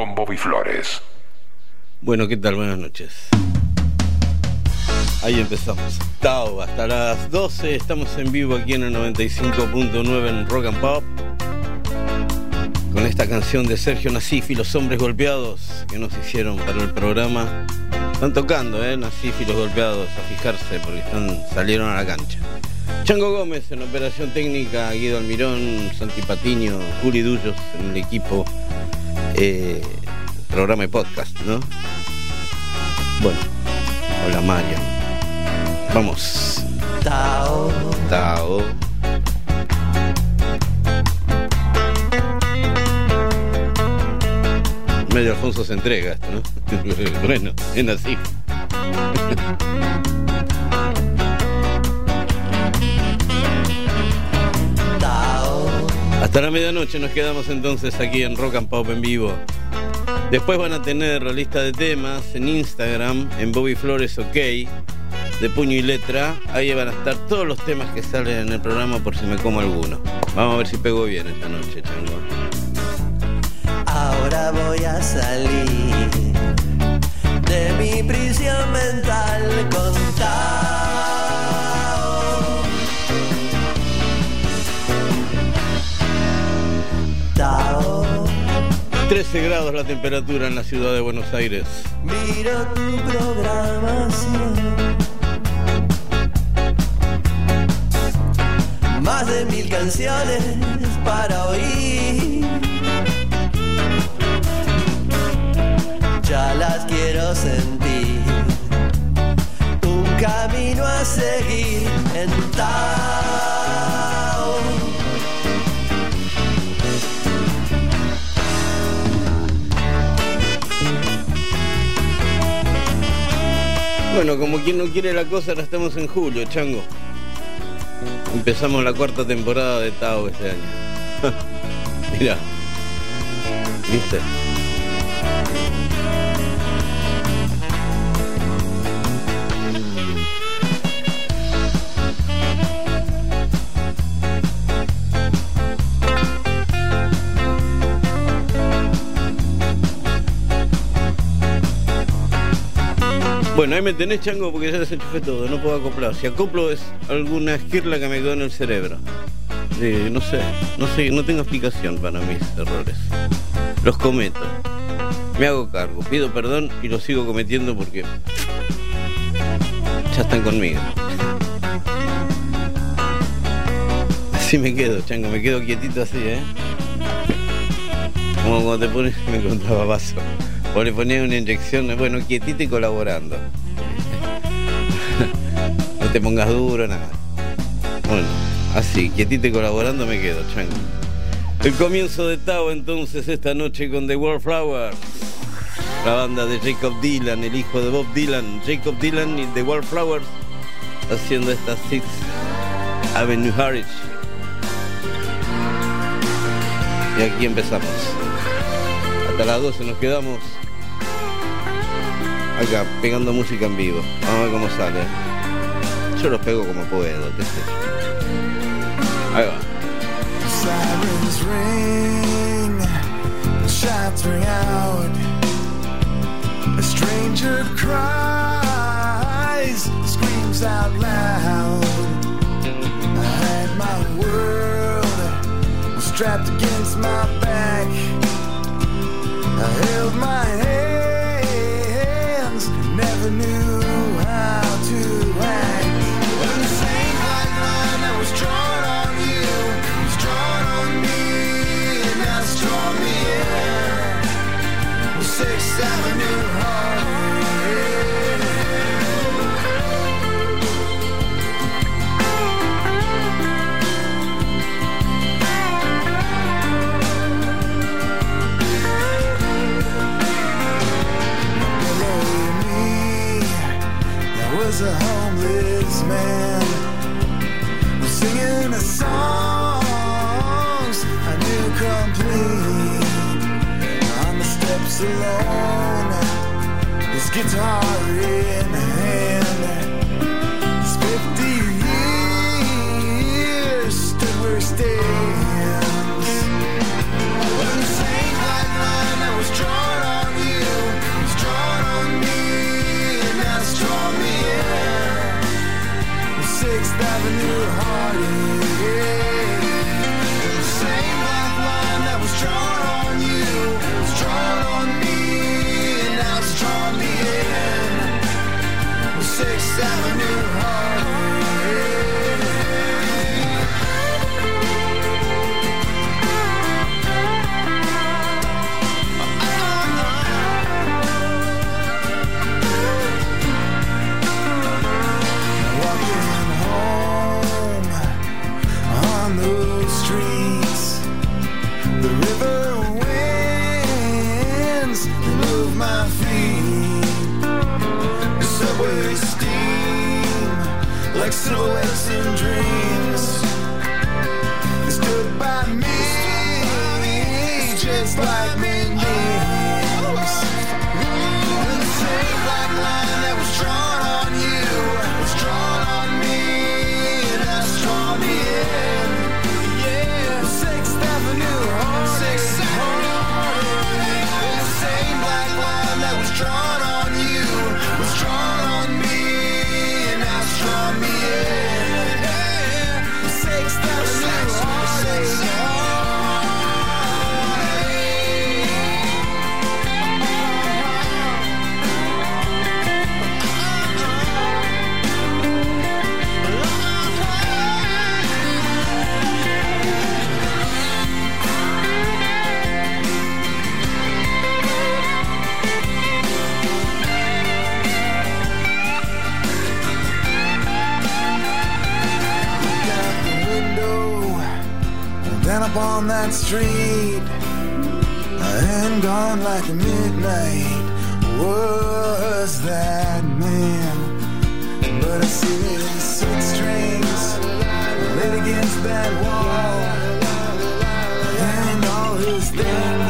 con Bobby Flores. Bueno, ¿qué tal? Buenas noches. Ahí empezamos. Tao, hasta las 12 estamos en vivo aquí en el 95.9 en Rock and Pop. Con esta canción de Sergio Nasif y los hombres golpeados que nos hicieron para el programa. Están tocando, ¿eh? Nasif y los golpeados, a fijarse, porque están, salieron a la cancha. Chango Gómez en operación técnica, Guido Almirón, Santi Patiño, Juli Dullos en el equipo, eh, programa y podcast, ¿no? Bueno, hola Mariam. Vamos. Tao. Tao. Medio Alfonso se entrega esto, ¿no? bueno, es así. Hasta la medianoche nos quedamos entonces aquí en Rock and Pop en vivo. Después van a tener la lista de temas en Instagram, en Bobby Flores OK, de puño y letra. Ahí van a estar todos los temas que salen en el programa por si me como alguno. Vamos a ver si pego bien esta noche, chango. Ahora voy a salir de mi prisión mental con Tao. Tao. 13 grados la temperatura en la ciudad de Buenos Aires. Miro tu programación. Más de mil canciones para oír. Ya las quiero sentir. Un camino a seguir en Tao. Bueno, como quien no quiere la cosa, ahora estamos en julio, chango. Empezamos la cuarta temporada de Tao este año. Mira. ¿Viste? Bueno, ahí me tenés chango porque ya desenchufé todo, no puedo acoplar. Si acoplo es alguna esquirla que me quedó en el cerebro. No sé, no sé, no tengo explicación para mis errores. Los cometo. Me hago cargo, pido perdón y los sigo cometiendo porque ya están conmigo. Así me quedo, chango, me quedo quietito así, ¿eh? Como cuando te pones, me contaba Vaso. O le ponía una inyección, bueno, quietito y colaborando. no te pongas duro, nada. Bueno, así, quietito y colaborando me quedo, chango. El comienzo de Tao entonces esta noche con The Wallflowers. La banda de Jacob Dylan, el hijo de Bob Dylan. Jacob Dylan y The Wallflowers haciendo esta Six Avenue Harris. Y aquí empezamos. Hasta las 12 nos quedamos acá pegando música en vivo. Vamos a ver cómo sale. Yo los pego como puedo, qué sé yo. Ahí va. Sirens ring, shots ring out. A stranger cries, screams out loud. I had my world was strapped against my back. I held my hands, never knew guitar in up on that street and gone like midnight was that man. But I see his six strings lit against that wall and all his things.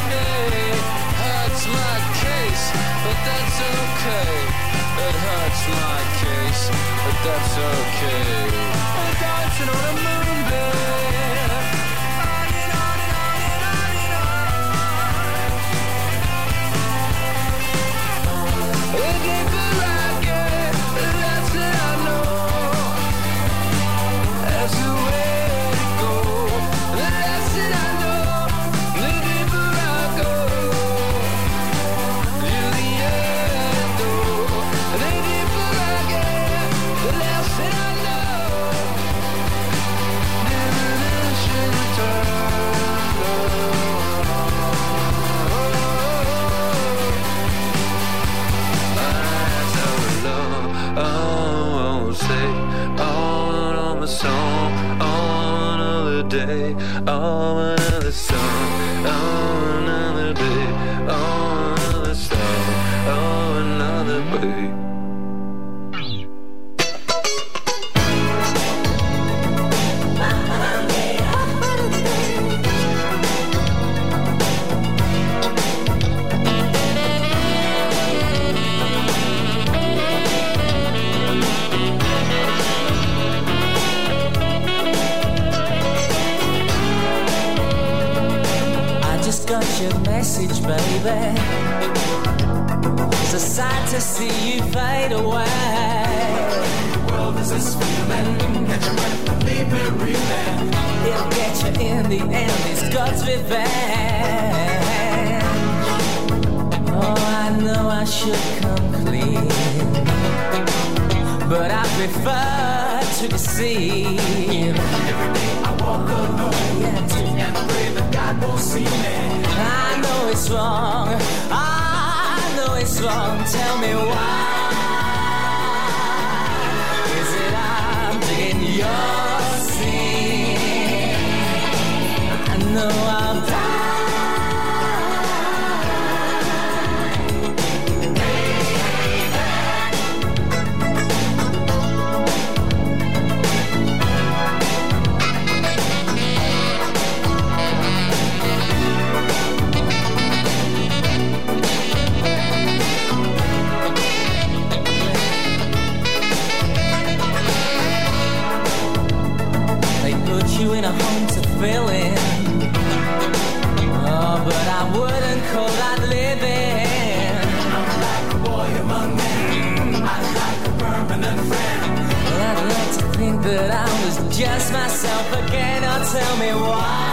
but that's okay. It hurts my case, but that's okay. I'm dancing on a moonbeam. It's a sight to see you fade away. The world is a screaming, catch your breath leave me reeling. It'll get you in the end, it's God's revenge. Oh, I know I should come clean, but I prefer to deceive. Every day I walk alone, yeah, and pray that God won't see me. I know it's wrong. I it's wrong. Tell me why. Is it I'm digging your sin? I know I'm in. Oh, but I wouldn't call that living. I'm like a boy among men. I'm like a permanent friend. Well, I'd like to think that I was just myself again. Oh, tell me why.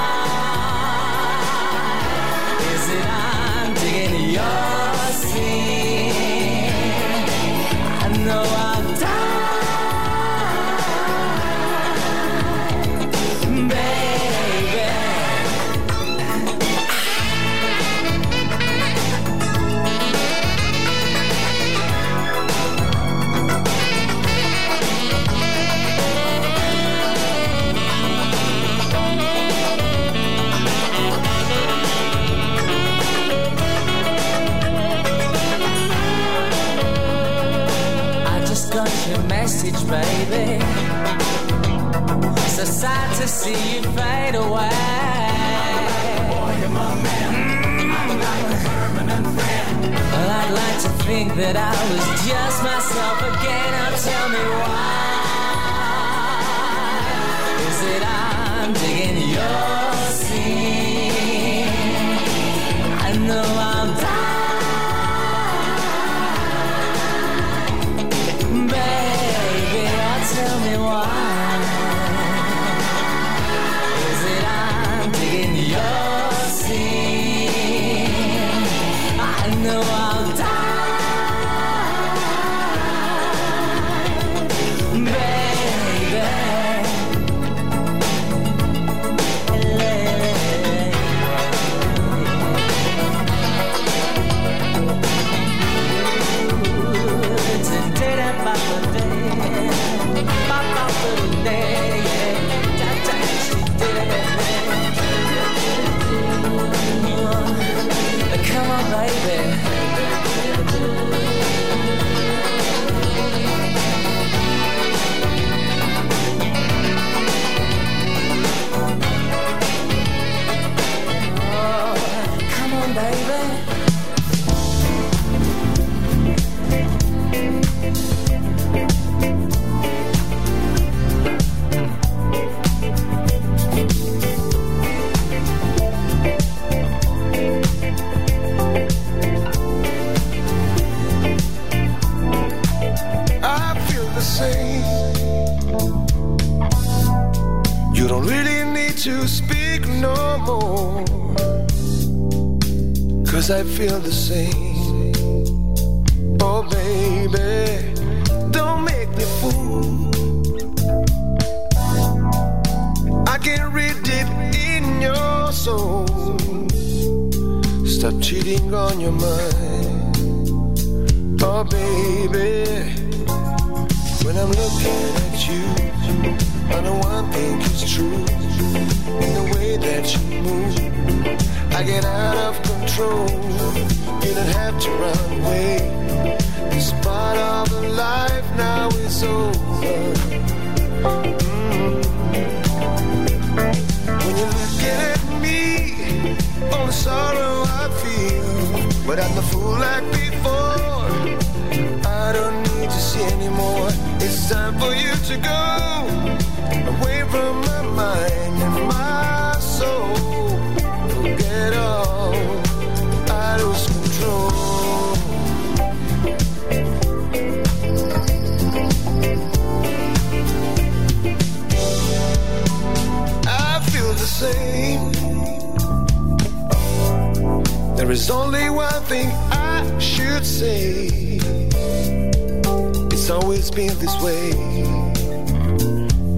Always been this way.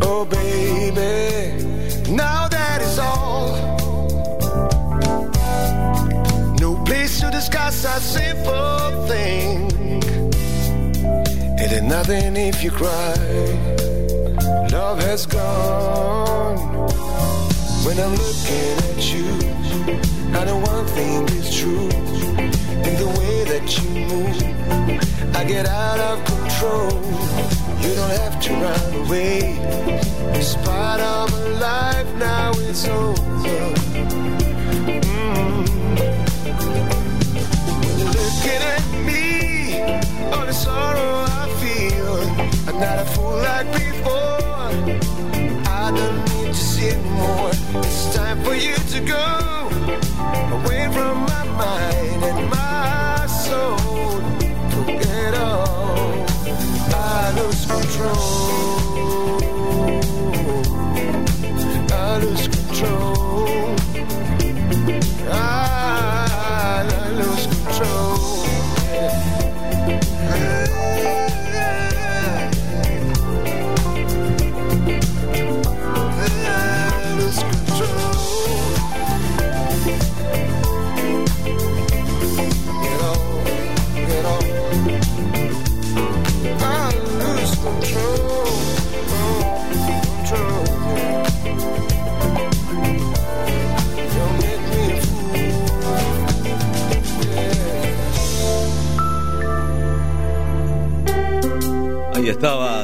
Oh, baby, now that is all. No place to discuss a simple thing. It ain't nothing if you cry. Love has gone. When I'm looking at you, I know one thing is true. In the way that you move, I get out of control. You don't have to run away. This part of my life now is over. Mm. You're looking at me, all the sorrow I feel, I'm not a fool like before. I don't need to see anymore. It's time for you to go away from my mind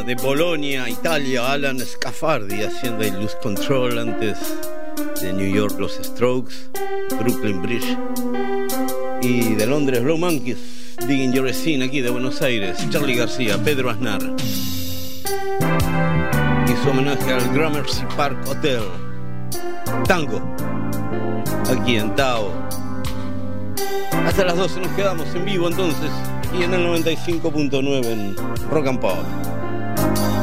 de Bolonia, Italia, Alan Scafardi haciendo el Lose Control antes de New York los Strokes, Brooklyn Bridge y de Londres Blue Monkeys, Digging Your Scene aquí de Buenos Aires, Charlie García, Pedro Aznar y su homenaje al Gramercy Park Hotel, Tango, aquí en Tao. Hasta las 12 nos quedamos en vivo entonces y en el 95.9 en Rock and Pop. Para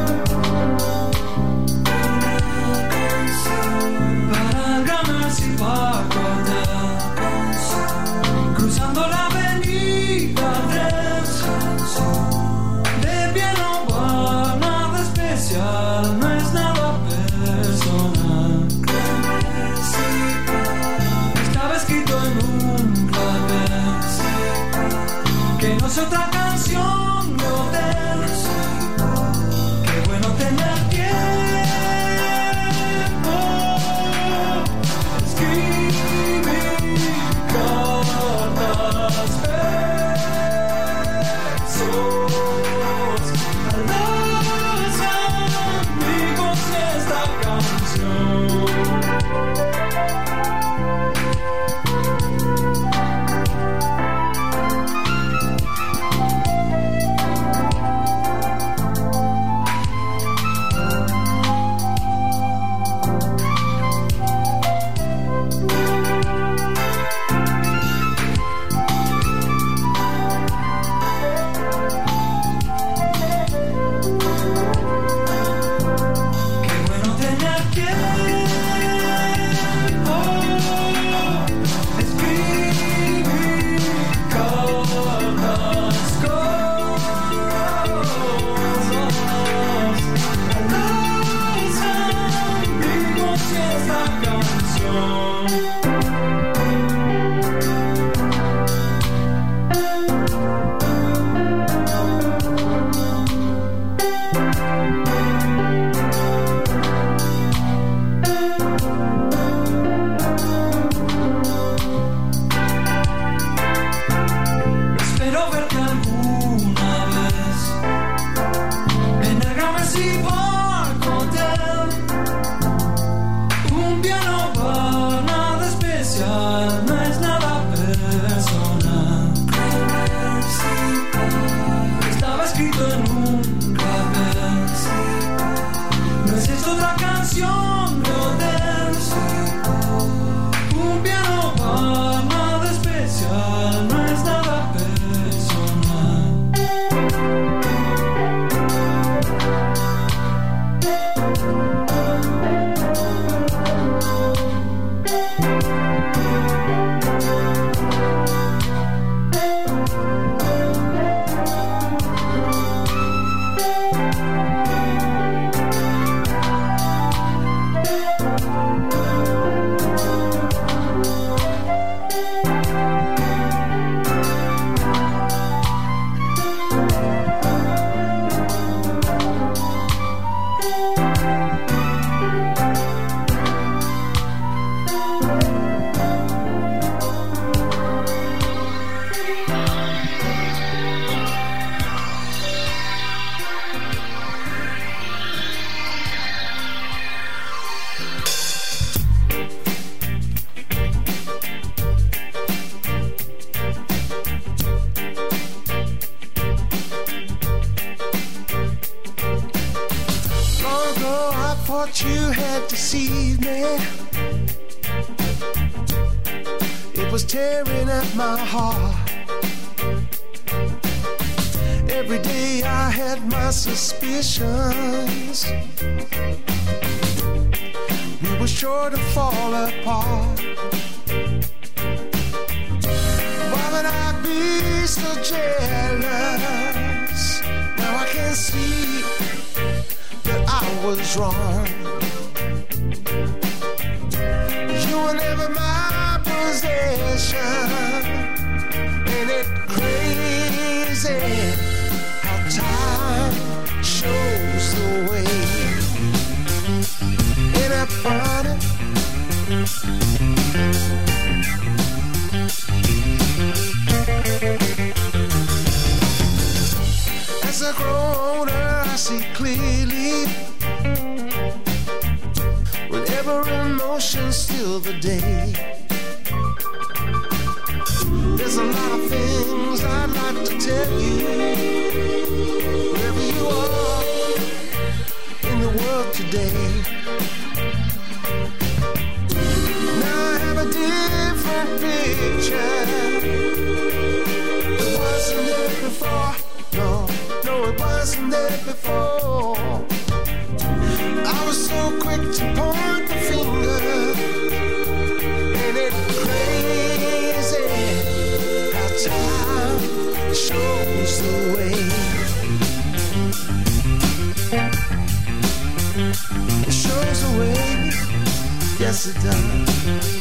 it wasn't there before. I was so quick to point the finger, and it crazy how time shows the way. It shows the way, yes it does.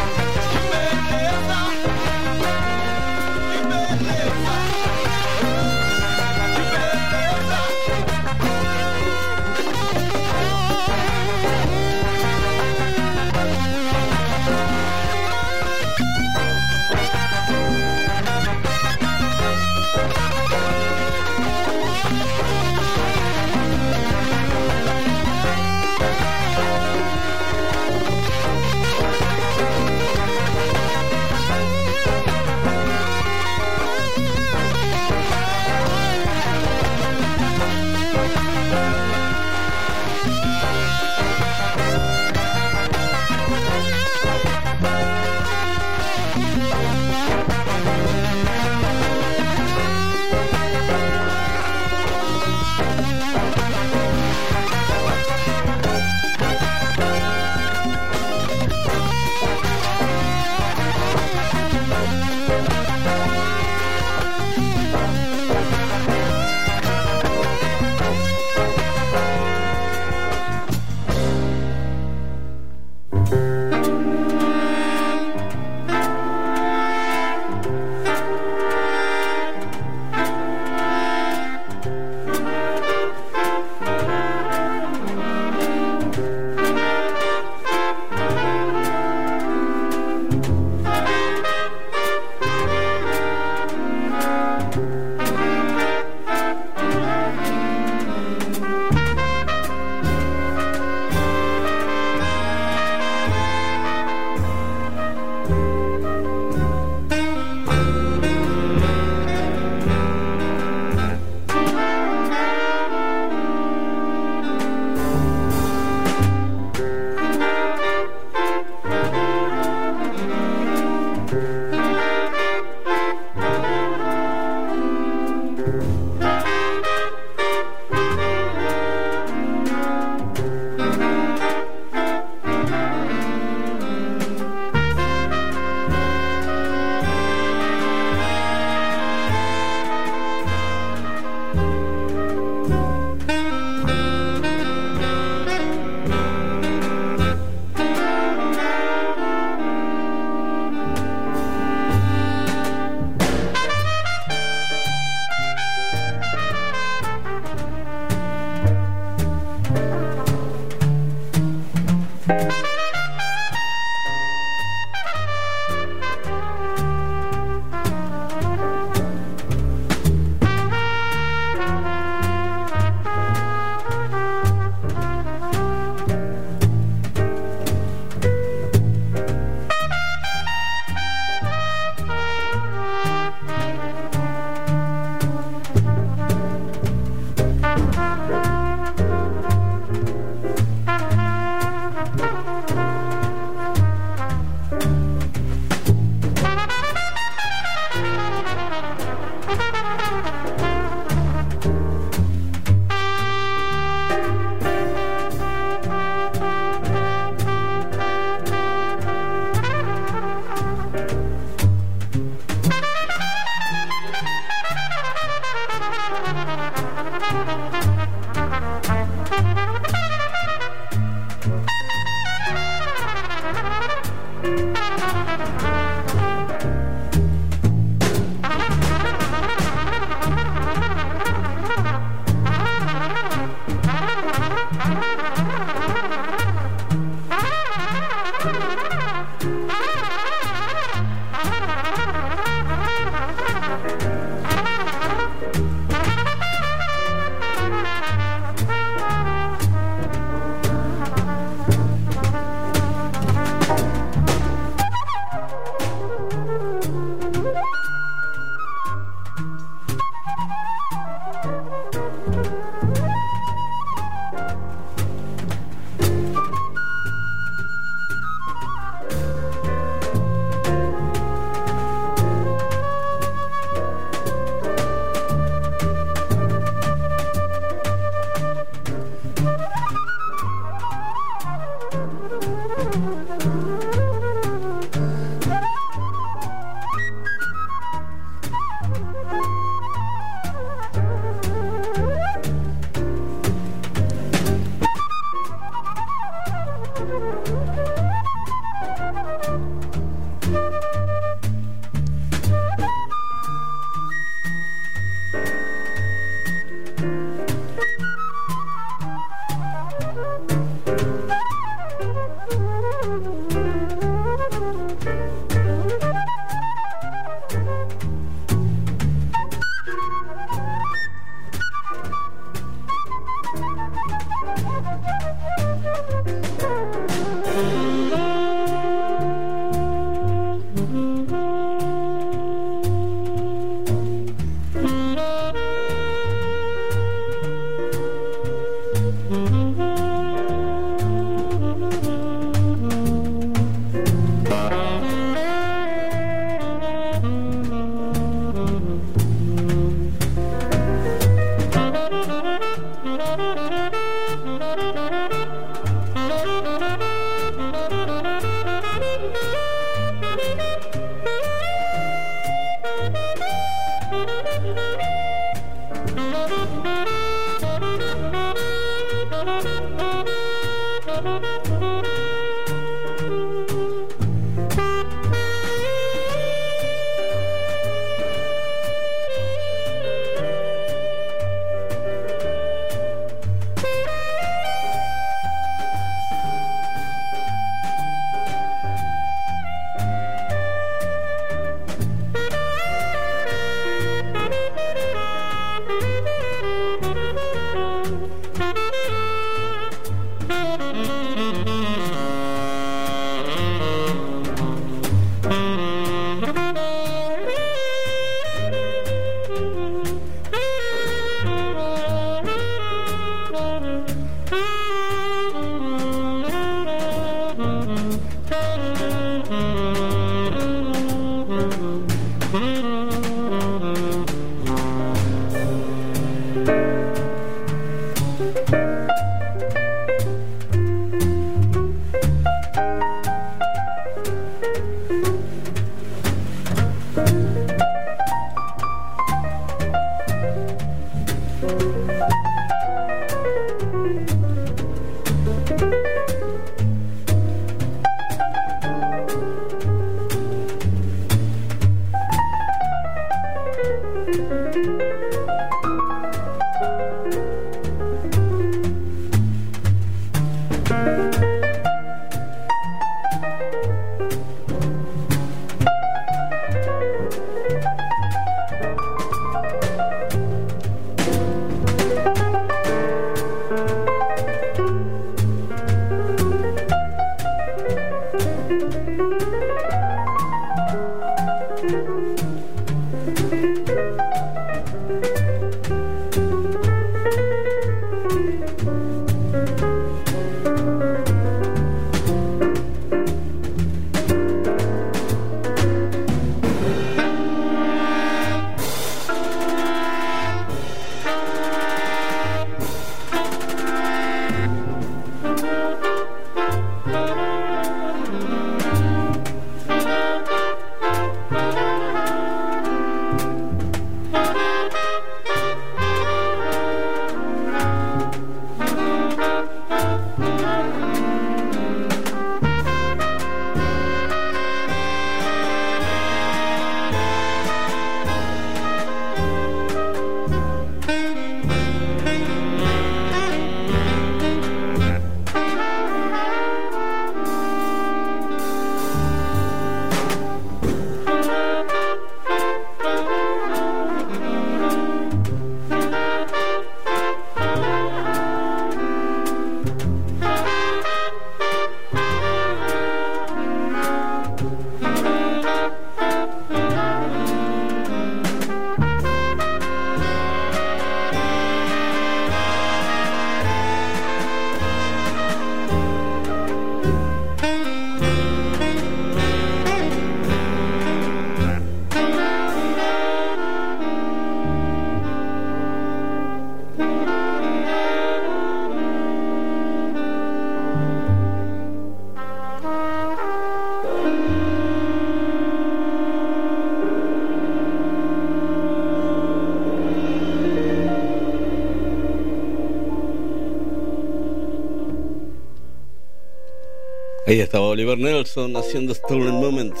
Ahí estaba Oliver Nelson haciendo Stolen Moments.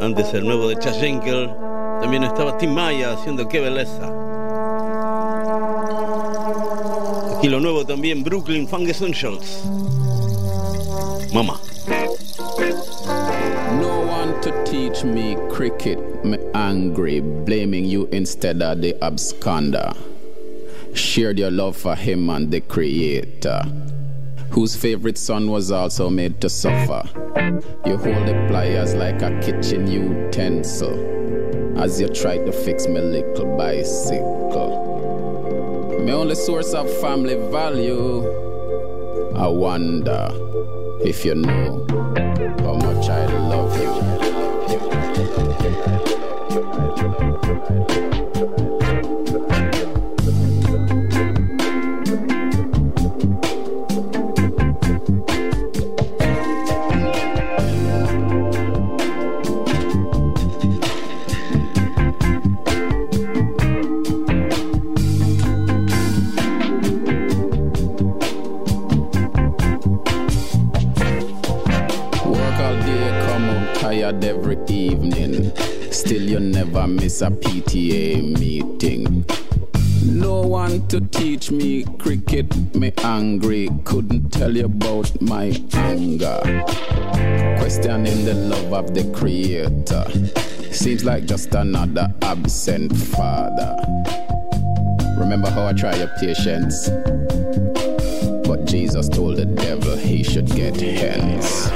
Antes el nuevo de Chaz Jankel. También estaba Tim Maia haciendo Que Beleza. Aquí lo nuevo también, Brooklyn Funk Essentials. Mama. No one to teach me cricket, me angry, blaming you instead of the absconder. Shared your love for him and the creator, whose favorite son was also made to suffer. You hold the pliers like a kitchen utensil as you try to fix my little bicycle. My only source of family value, I wonder if you know how much I love you. PTA meeting. No one to teach me cricket, me angry. Couldn't tell you about my anger. Questioning the love of the creator. Seems like just another absent father. Remember how I try your patience? But Jesus told the devil he should get hence.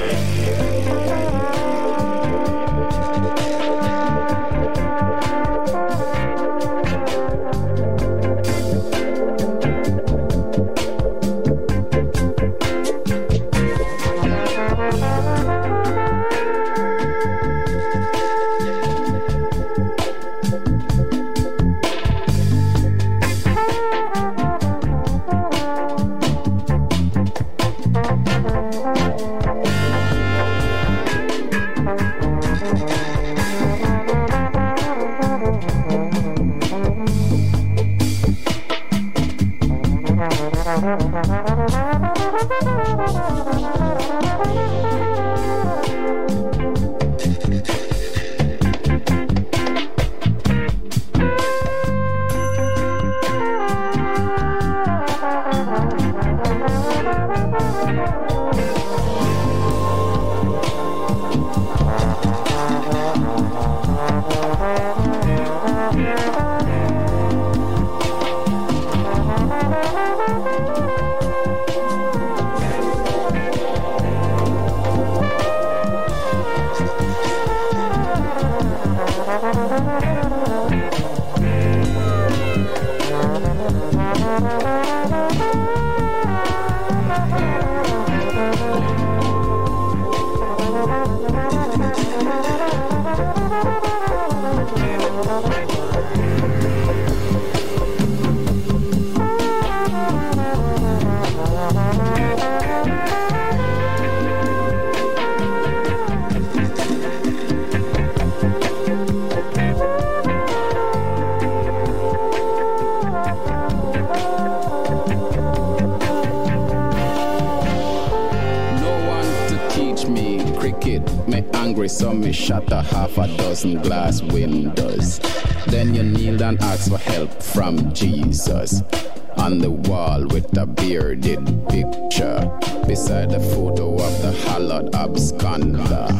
So me shatter half a dozen glass windows. Then you kneel and ask for help from Jesus. On the wall with a bearded picture, beside the photo of the hallowed absconder.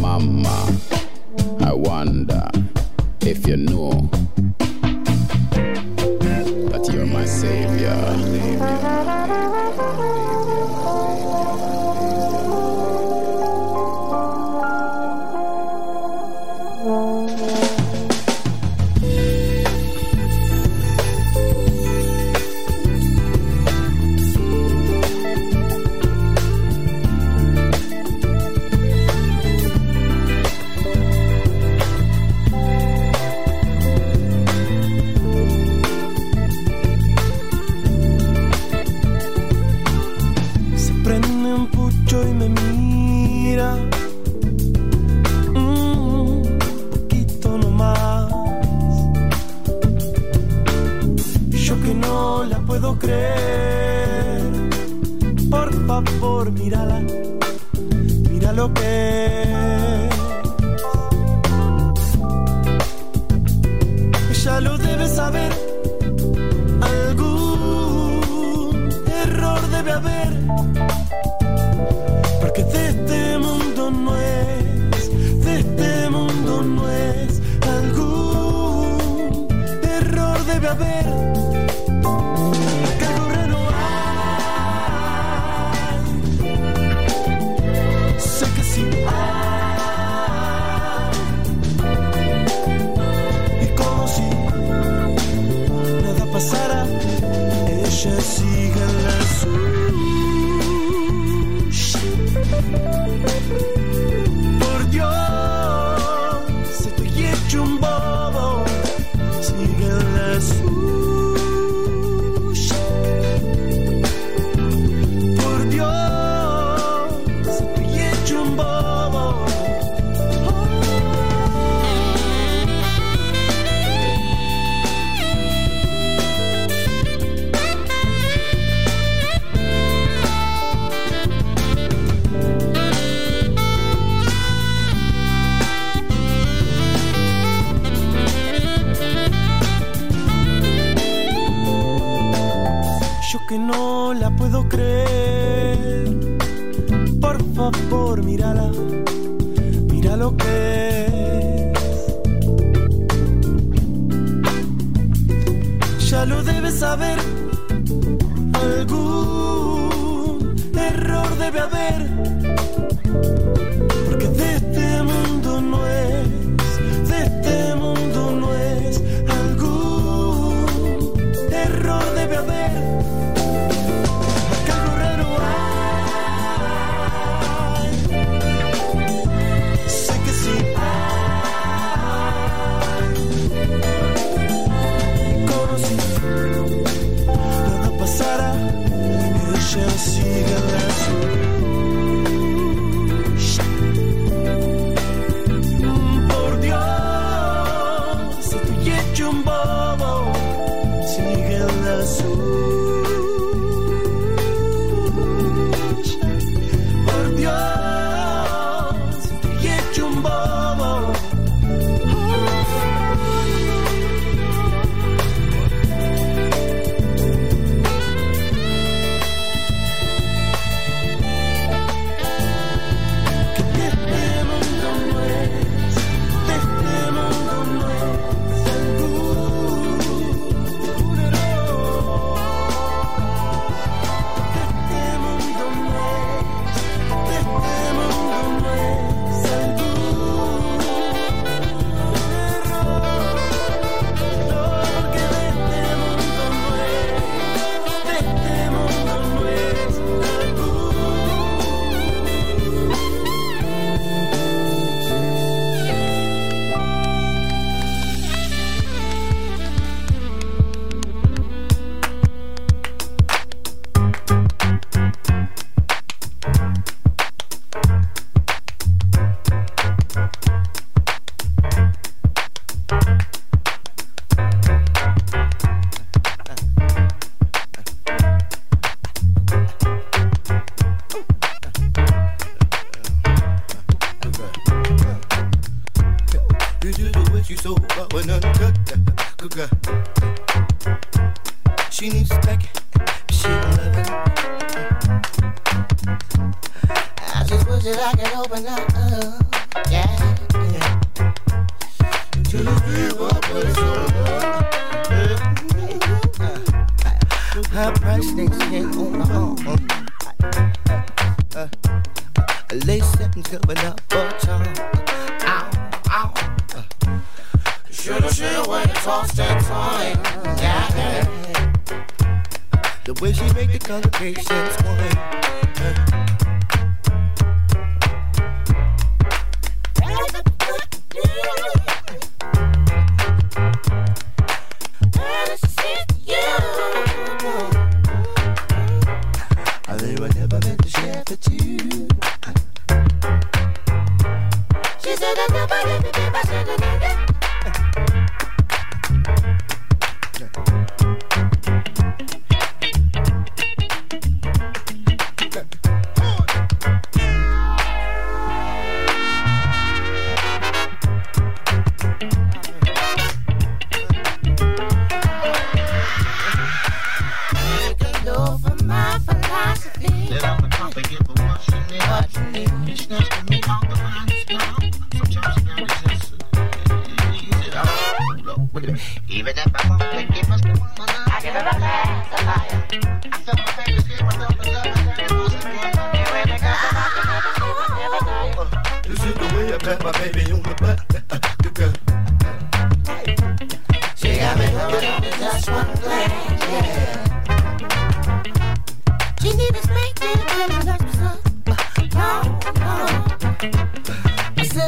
Mama, I wonder if you know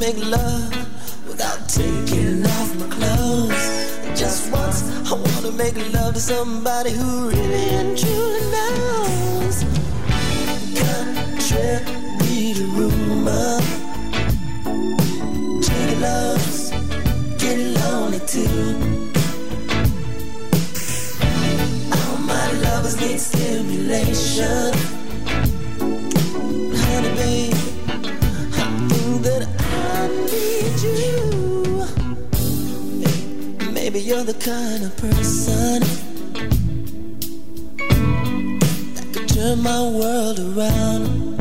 make love without taking off my clothes. Just once, I wanna make love to somebody who really and truly knows. Contrary to rumor, true loves get lonely too. All my lovers need stimulation. You're the kind of person that could turn my world around.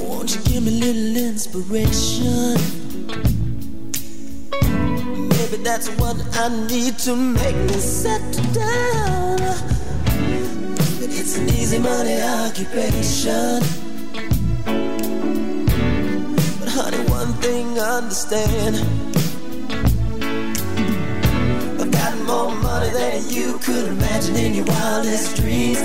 Won't you give me a little inspiration? Maybe that's what I need to make me settle down. But it's an easy money occupation. But honey, one thing understand than you could imagine in your wildest dreams.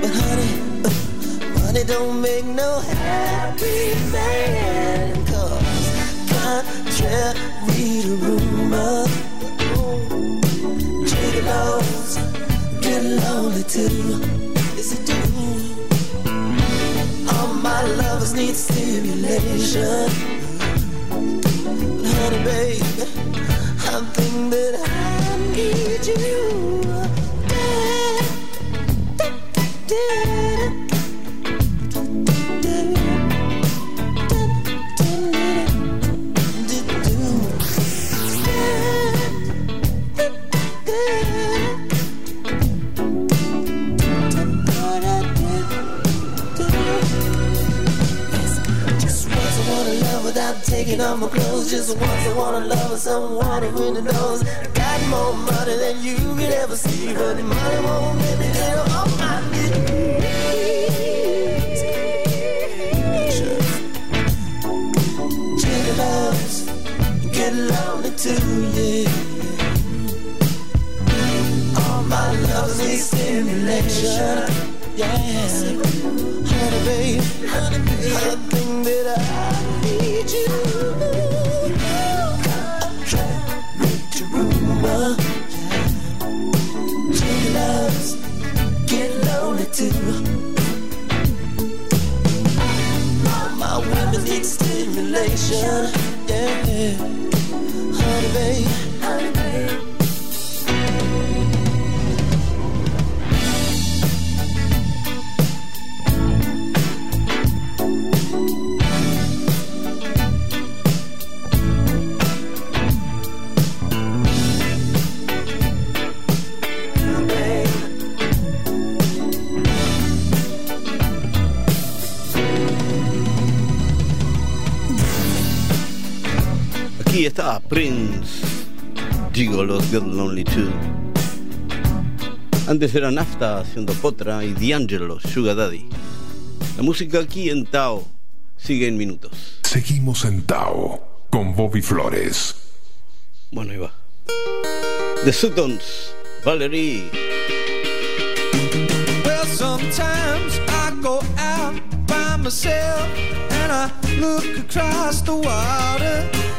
But honey, uh, money don't make no happy man. Cause contrary to rumor, gigolos get lonely too. Yes, it do. All my lovers need stimulation. But honey, baby, Antes era Nafta haciendo Potra y D'Angelo, Sugar Daddy. La música aquí en Tao sigue en minutos. Seguimos en Tao con Bobby Flores. Bueno, ahí va. The Sutons, Valerie. Well, sometimes I go out by myself and I look across the water.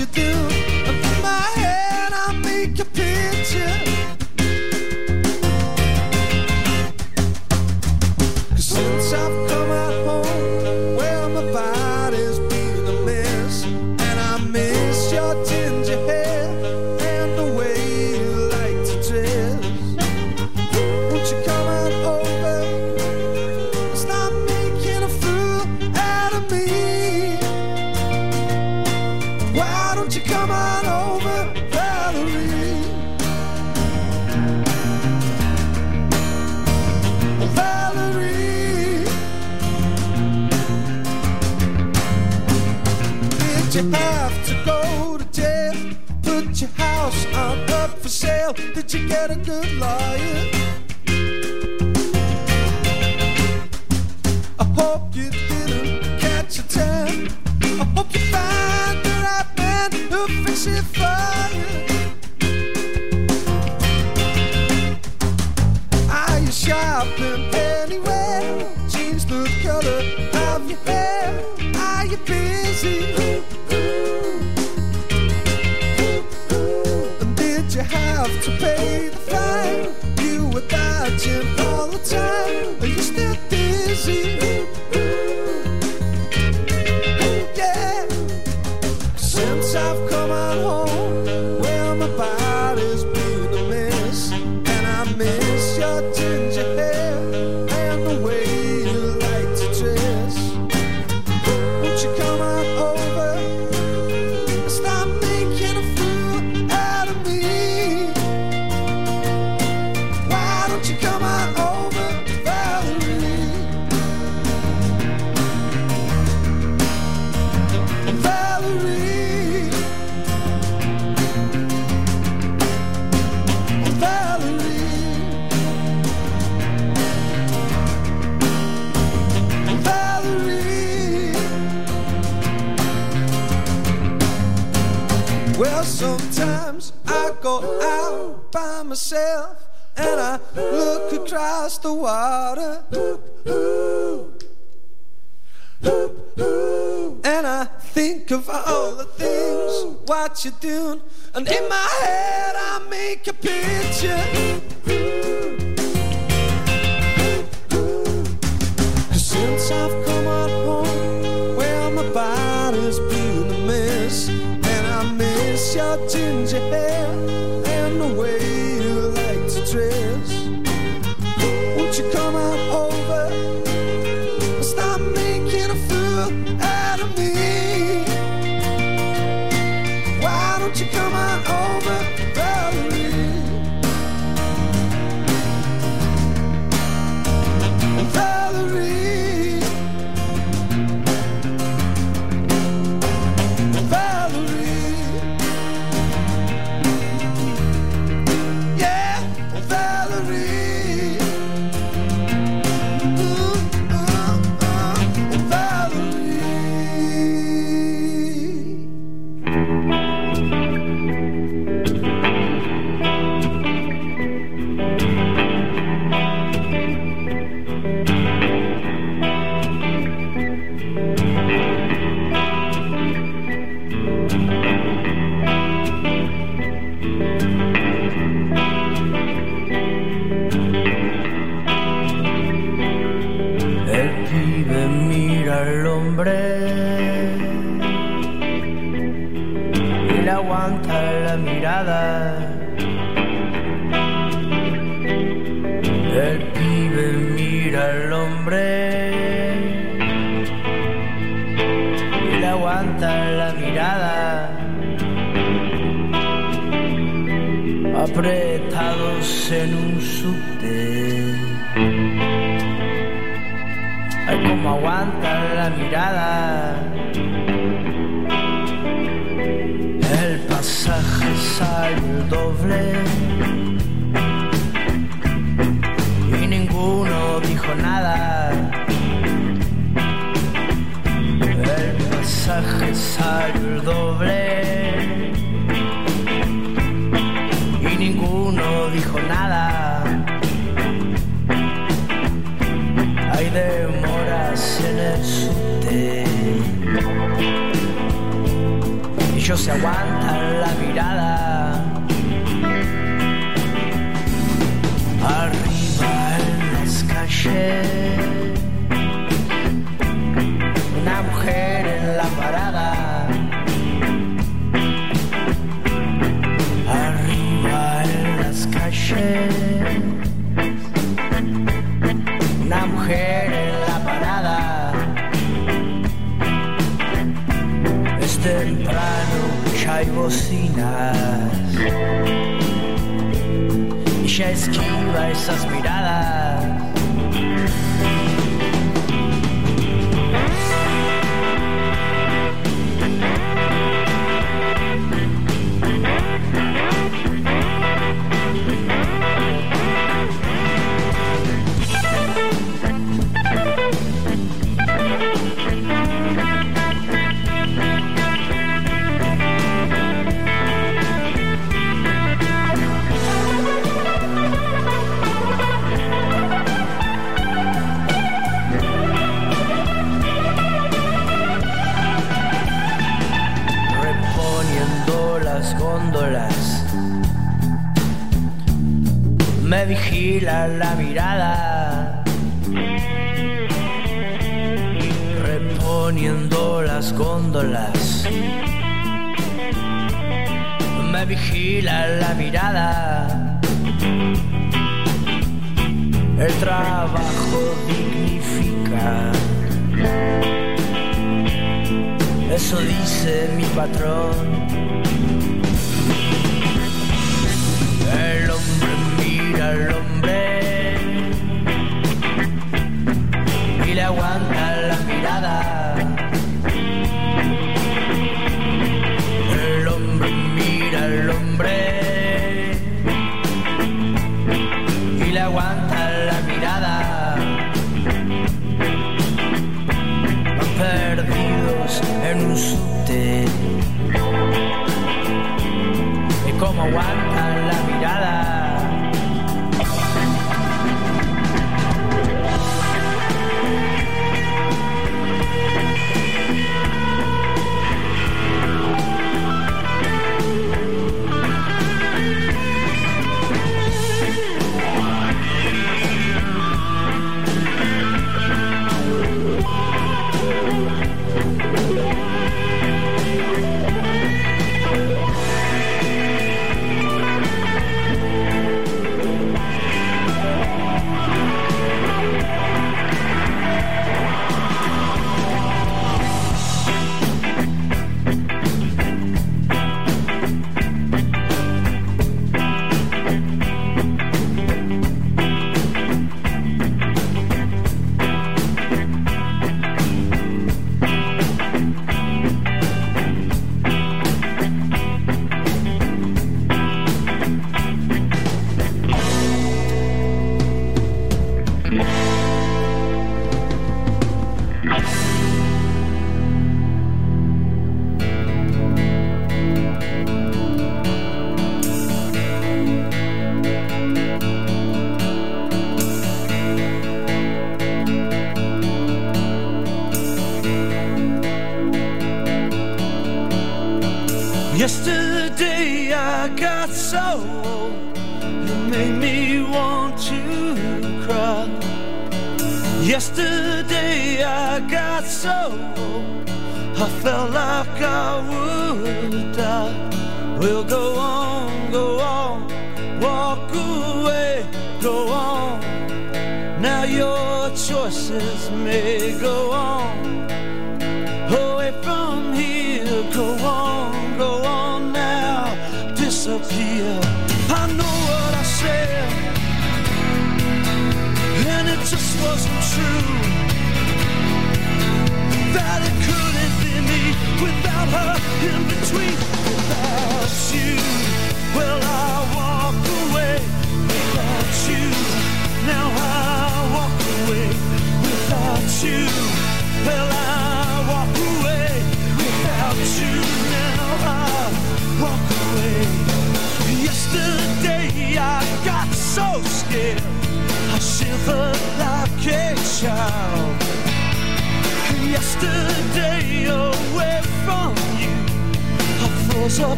You do. And in my head, I make a picture. water. Hoop, hoop. Hoop, hoop. And I think of all the things what you're doing, and in my head I make a picture.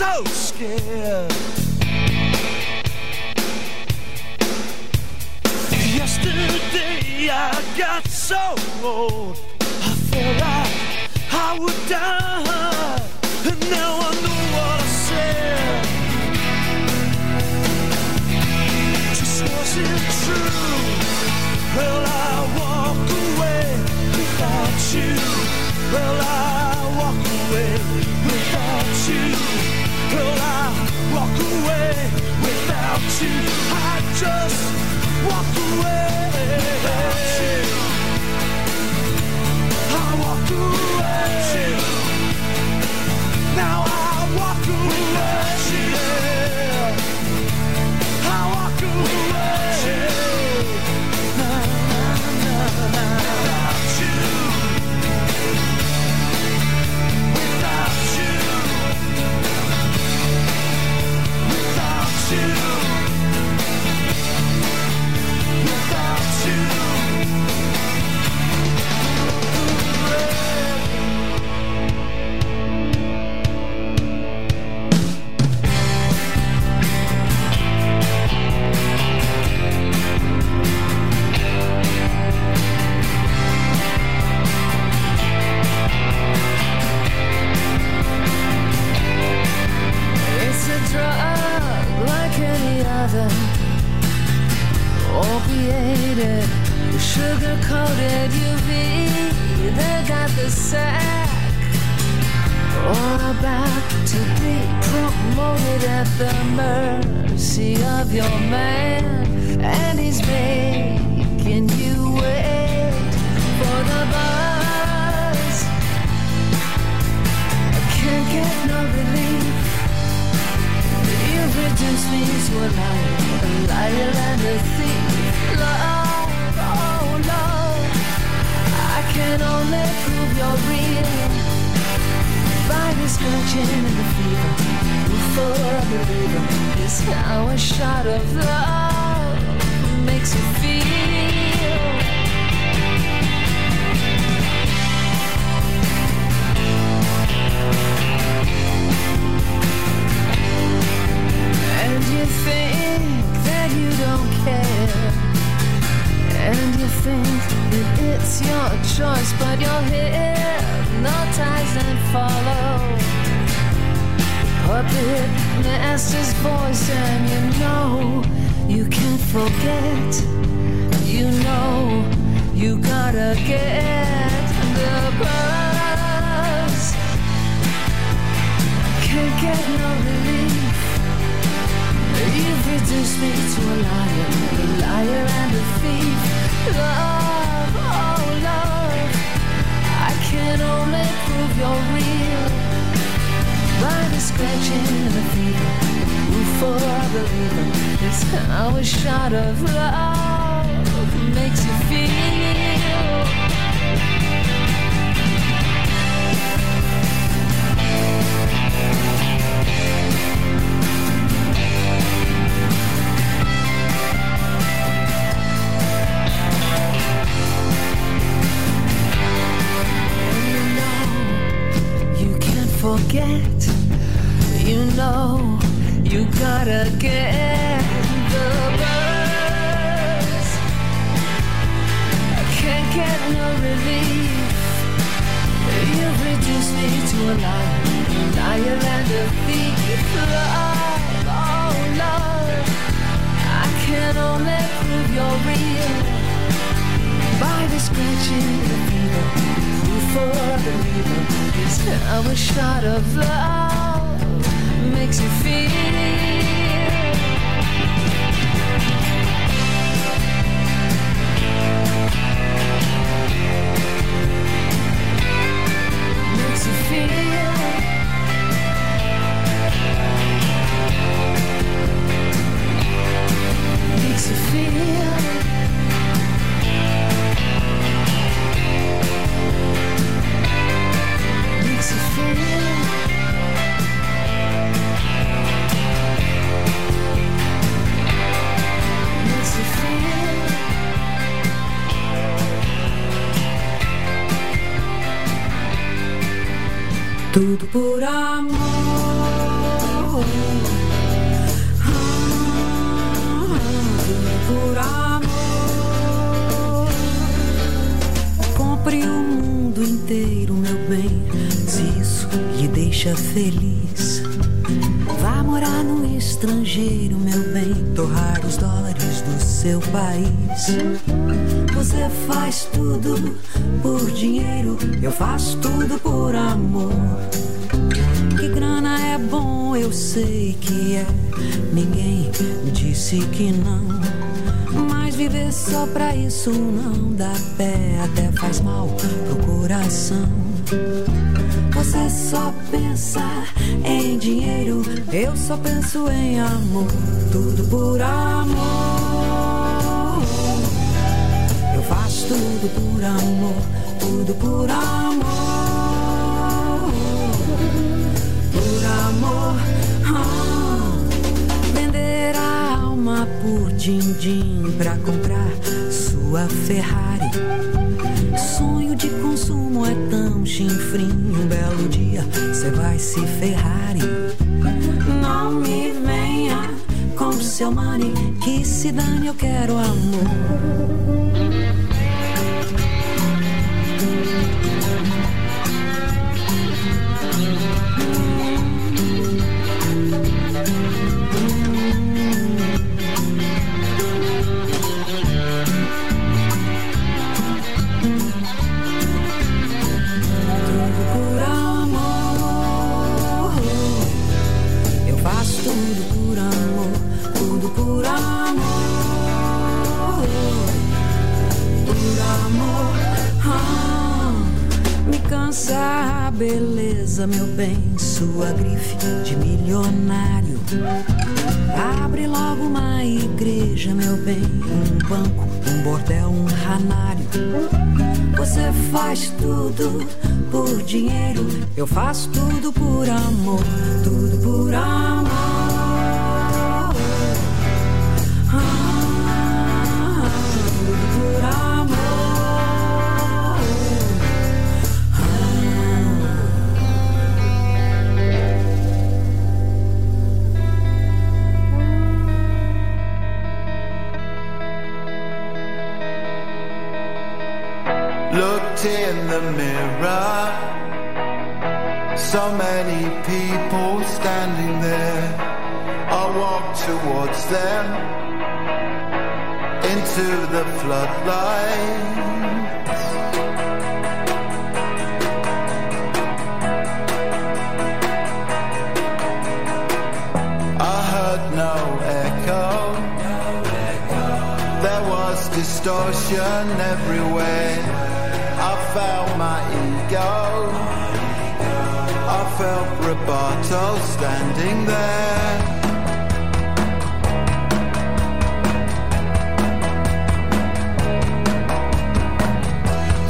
so scared. Yesterday I got so old, I felt like I would die, and now I know what I said. Just wasn't true. Well, just sugar-coated UV They got the sack. All about to be promoted at the mercy of your man. And he's making you wait for the bus. I can't get no relief. You The me to a liar, a liar and a thief. can only prove you're real. By Virus clutching and the fever, before a believer is now a shot of love makes you feel. And you think that you don't care and you think that it's your choice, but you're hypnotized and follow the puppet master's voice, and you know you can't forget. You know you gotta get the buzz. Can't get no relief. You've me to a liar, a liar and a thief. Love, oh love, I can only prove you're real by the scratching and the fever. For a believer, it's how a shot of love makes you feel. Forget. You know you gotta get the buzz. I can't get no relief. You've reduced me to a liar, a liar and a thief. Love, oh love, I can only prove you're real by the scratching the fever. For a believer is how a shot of love makes you feel. Makes you feel. Tudo por amor. Ah, Tudo por amor. Compre o mundo inteiro, deixa feliz. Vá morar no estrangeiro, meu bem, torrar os dólares do seu país. Você faz tudo por dinheiro, eu faço tudo por amor. Que grana é bom, eu sei que é. Ninguém disse que não. Mas viver só pra isso não dá pé, até faz mal pro coração. Só pensa em dinheiro, eu só penso em amor. Tudo por amor. Eu faço tudo por amor, tudo por amor. Por amor. ah. Vender a alma por din-din pra comprar sua Ferrari. Sonho de consumo é tão chinfrinho. Um belo vai se Ferrari. Não me venha com seu money, que se dane, eu quero amor. Por amor. Ah, me cansa a beleza, meu bem, sua grife de milionário. Abre logo uma igreja, meu bem, um banco, um bordel, um ranário. Você faz tudo por dinheiro, eu faço tudo por amor, tudo por amor. Mirror, So many people standing there. I walk towards them into the floodlight. I heard no echo. There was distortion everywhere. I felt my ego. I felt Roboto standing there.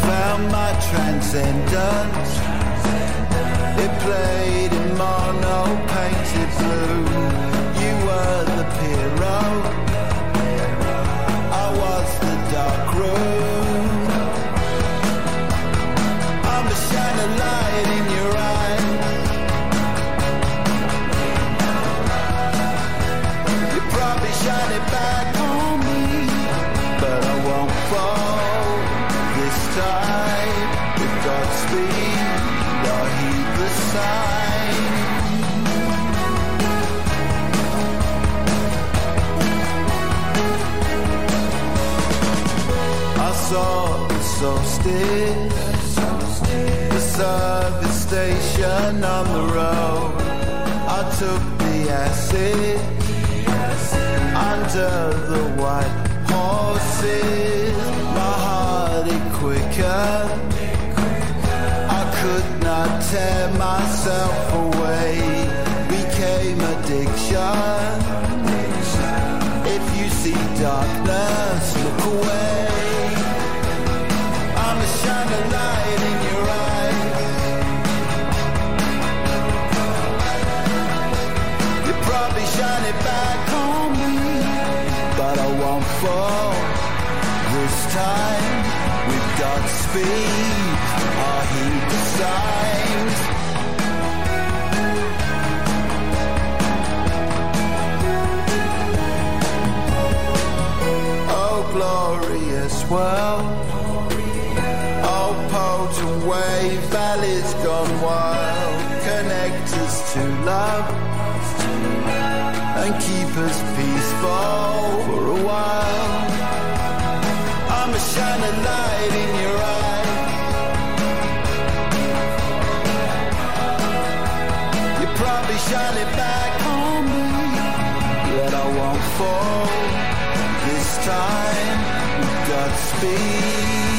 Found my transcendence. It played in mono painted blue. The service station on the road. I took the acid under the white horses. My heart it quicker. I could not tear myself away. Became addiction. If you see darkness, look away. Fall this time. With Godspeed, speed, heed the signs. Oh, glorious world. Oh, potent wave, valleys gone wild. Connect us to love and keep us peaceful while. I'm a shining light in your eye. You probably shine it back on me, but I won't fall this time. Godspeed,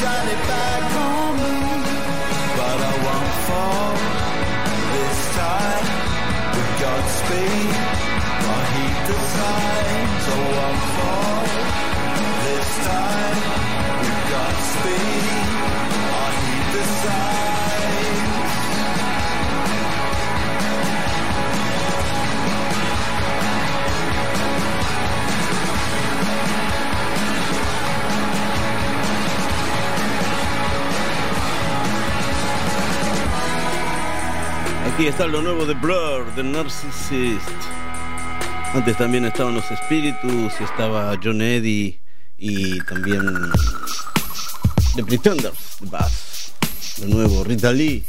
shine it back on me, but I won't fall this time. With Godspeed, I heed the signs. I won't fall this time. With Godspeed, I heed the. Aquí está lo nuevo de Blur, The Narcissist. Antes también estaban los Espíritus estaba John Eddy y también The Pretenders, The Bass. De nuevo, Rita Lee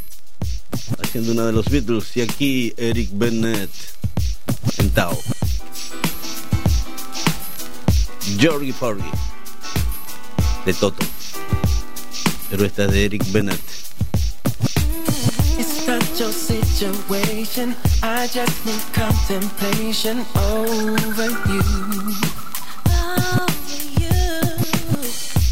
haciendo una de los Beatles y aquí Eric Bennett en Tao. Georgie de Toto. Pero esta es de Eric Bennett. Your situation. I just need contemplation over you. Over you.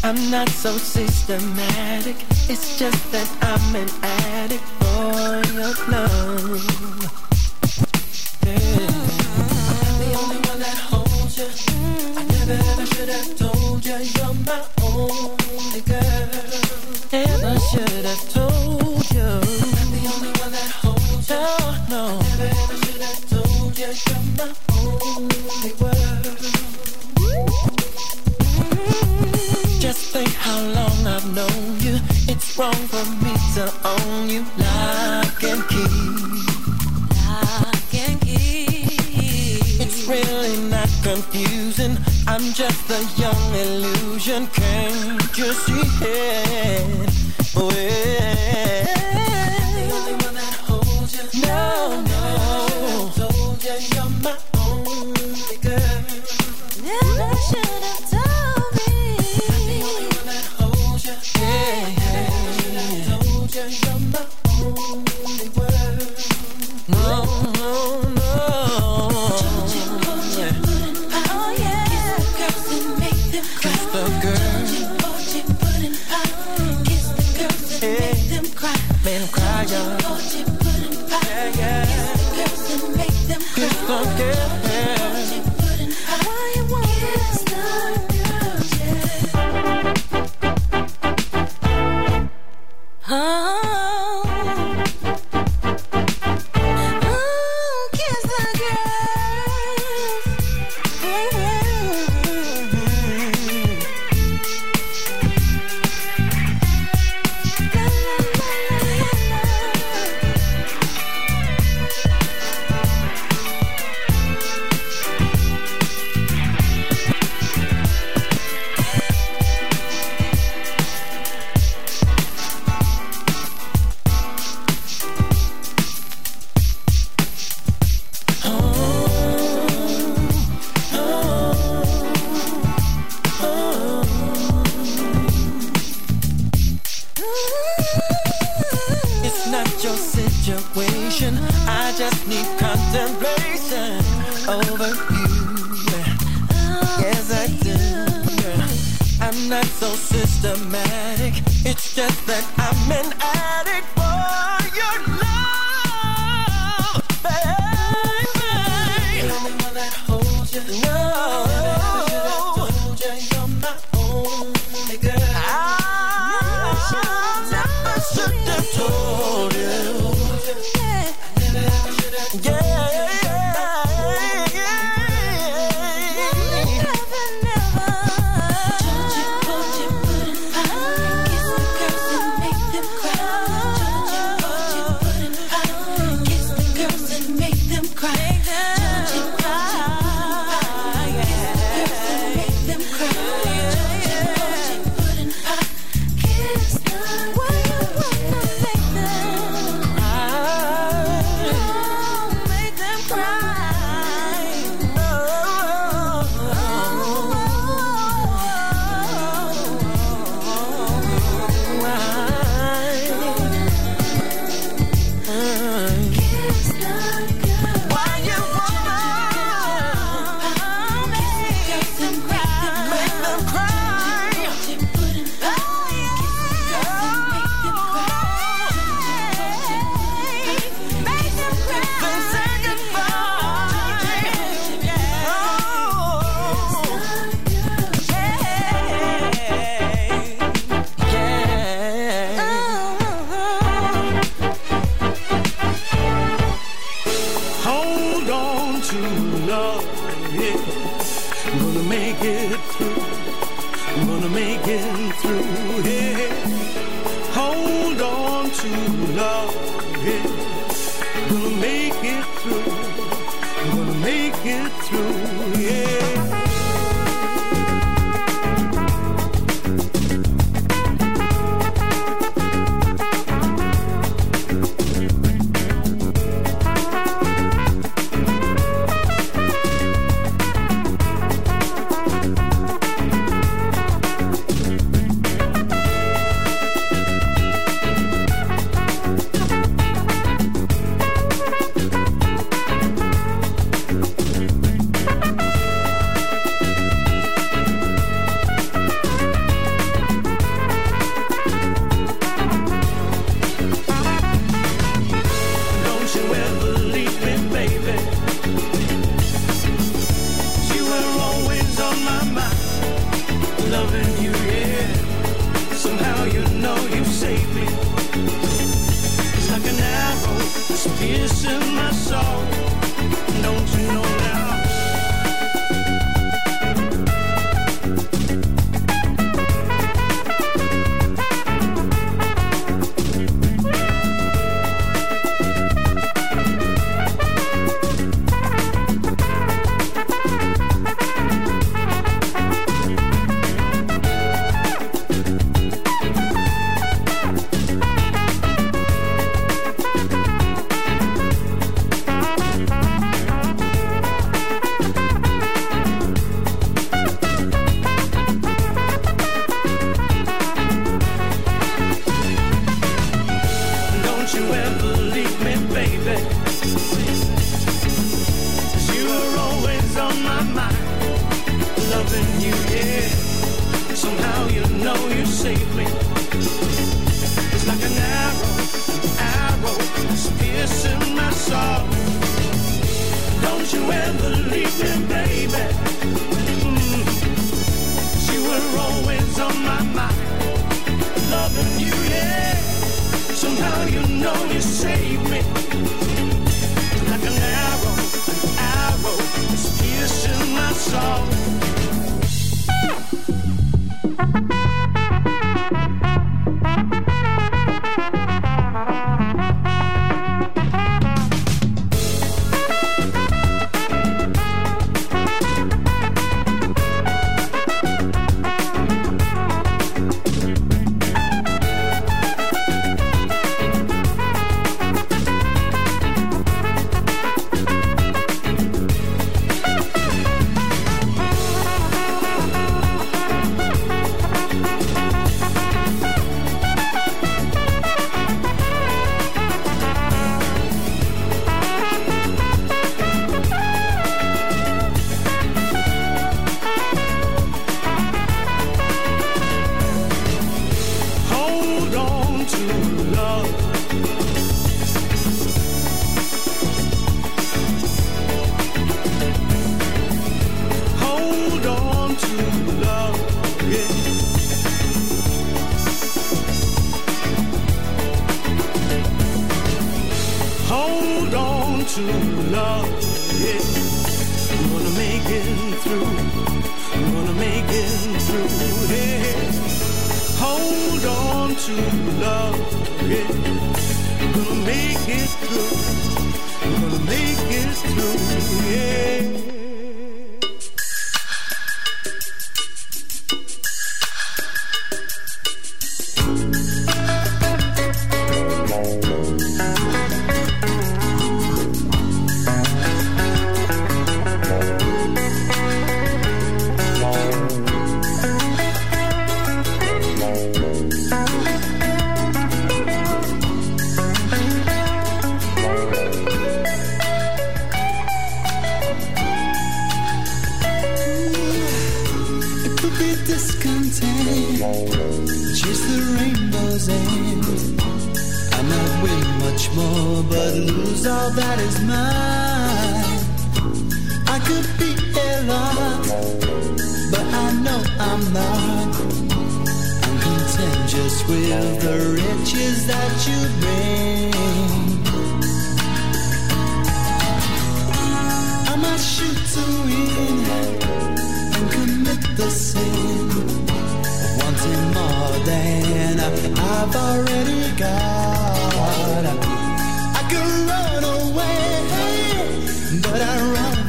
I'm not so systematic. It's just that I'm an addict for your love. Yeah. The only one that holds you. I never ever should have told you you're my only girl. Never should have wrong for me to own you. Lock and key. Lock and key. It's really not confusing. I'm just a young illusion. Can't you see it?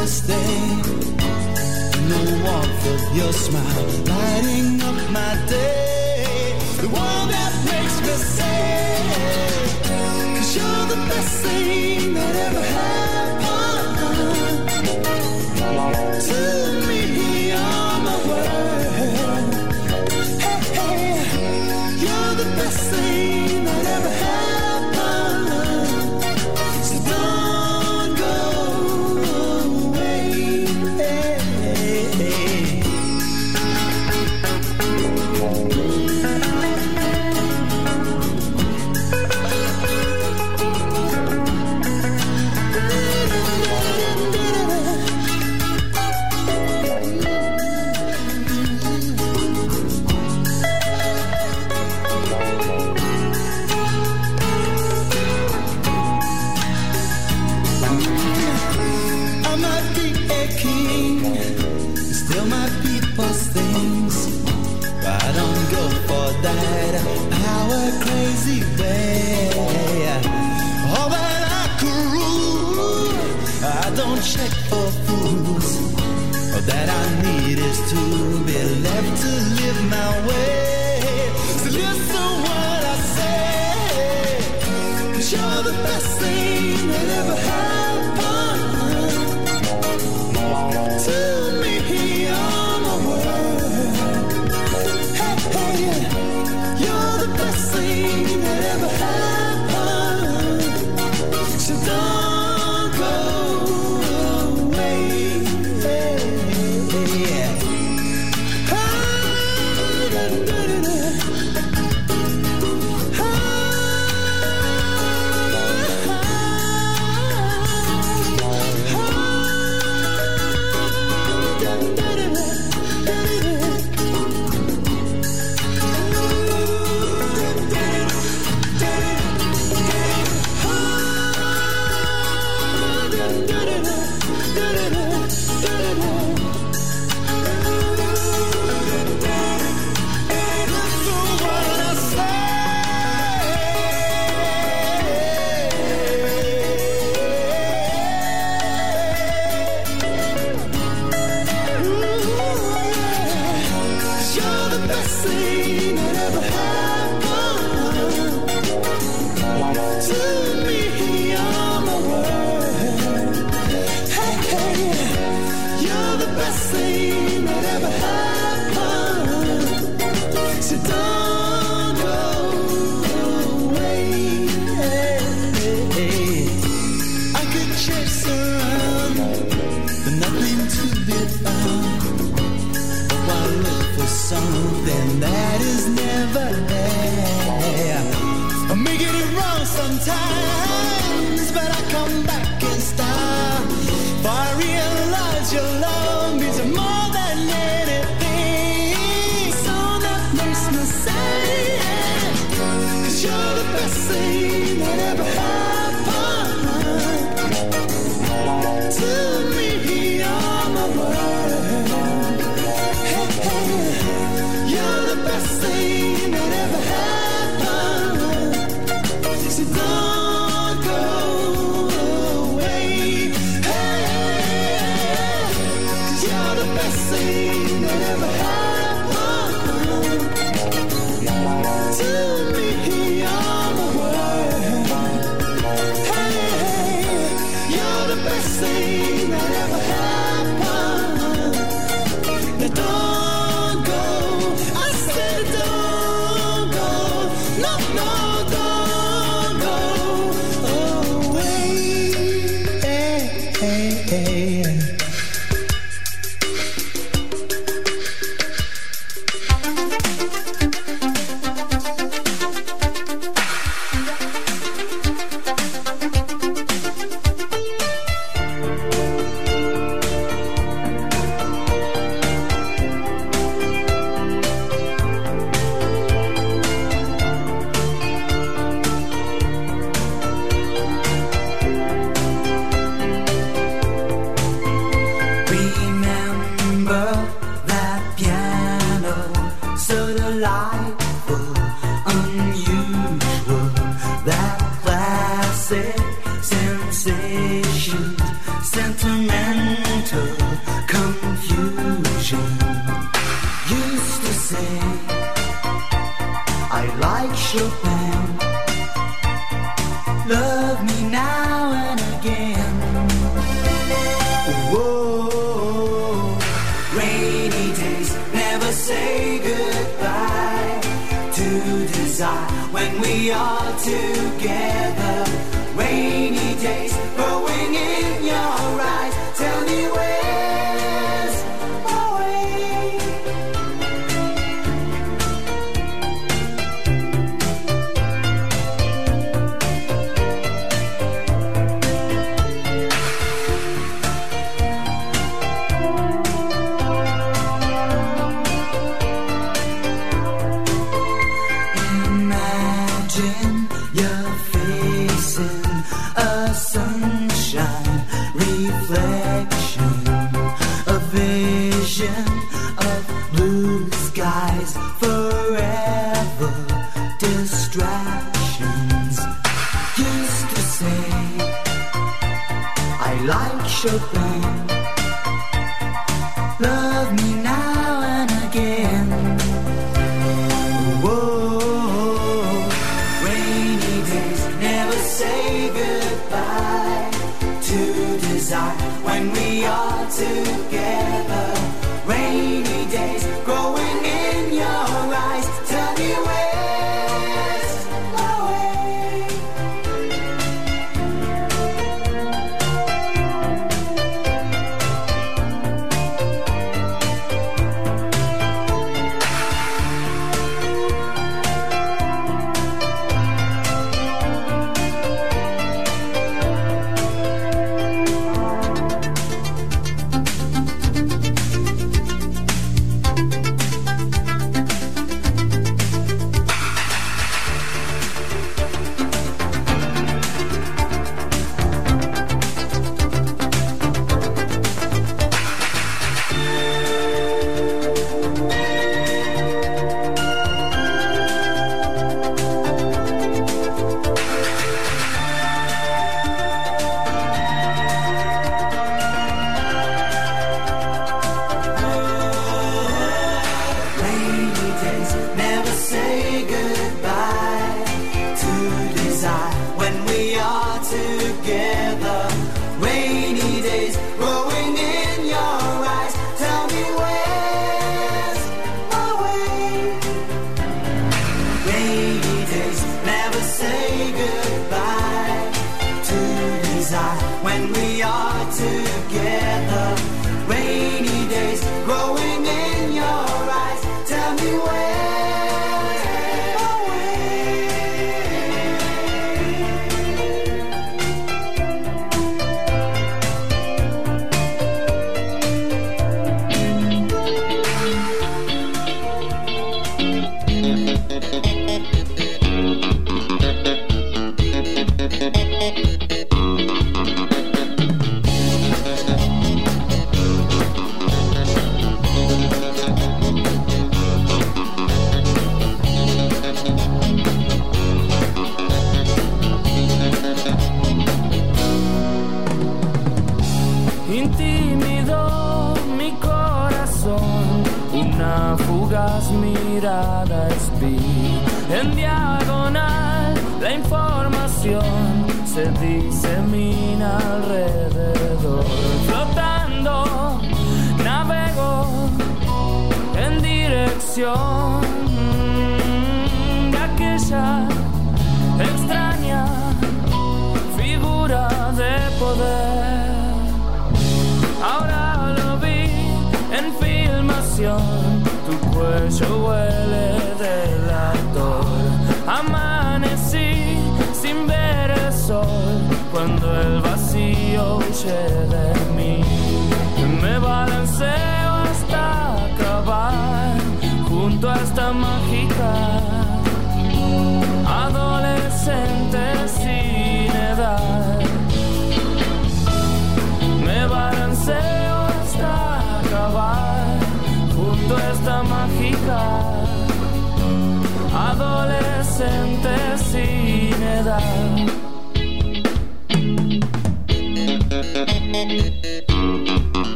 endless day. the warmth of your smile lighting up my day. The one that makes me say, you you're the best thing that ever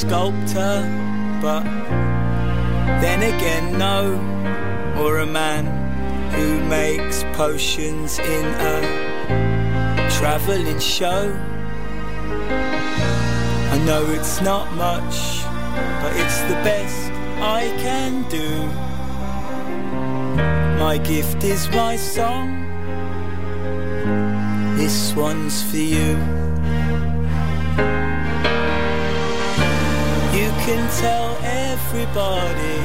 sculptor, but then again, no, or a man who makes potions in a travelling show. I know it's not much, but it's the best I can do. My gift is my song. This one's for you. Can tell everybody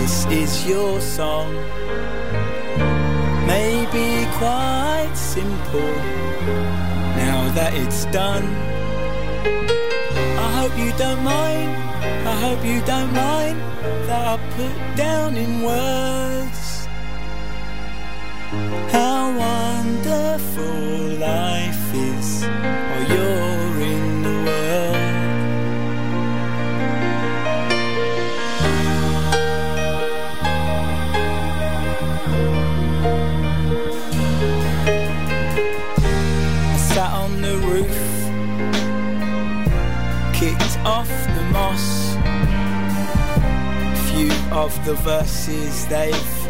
this is your song. Maybe quite simple now that it's done. I hope you don't mind. I hope you don't mind that I put down in words how wonderful life is while you're roof, kicked off the moss. Few of the verses they've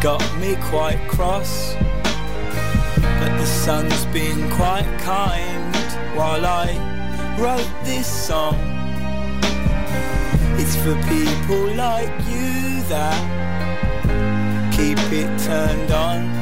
got me quite cross. But the sun's been quite kind while I wrote this song. It's for people like you that keep it turned on.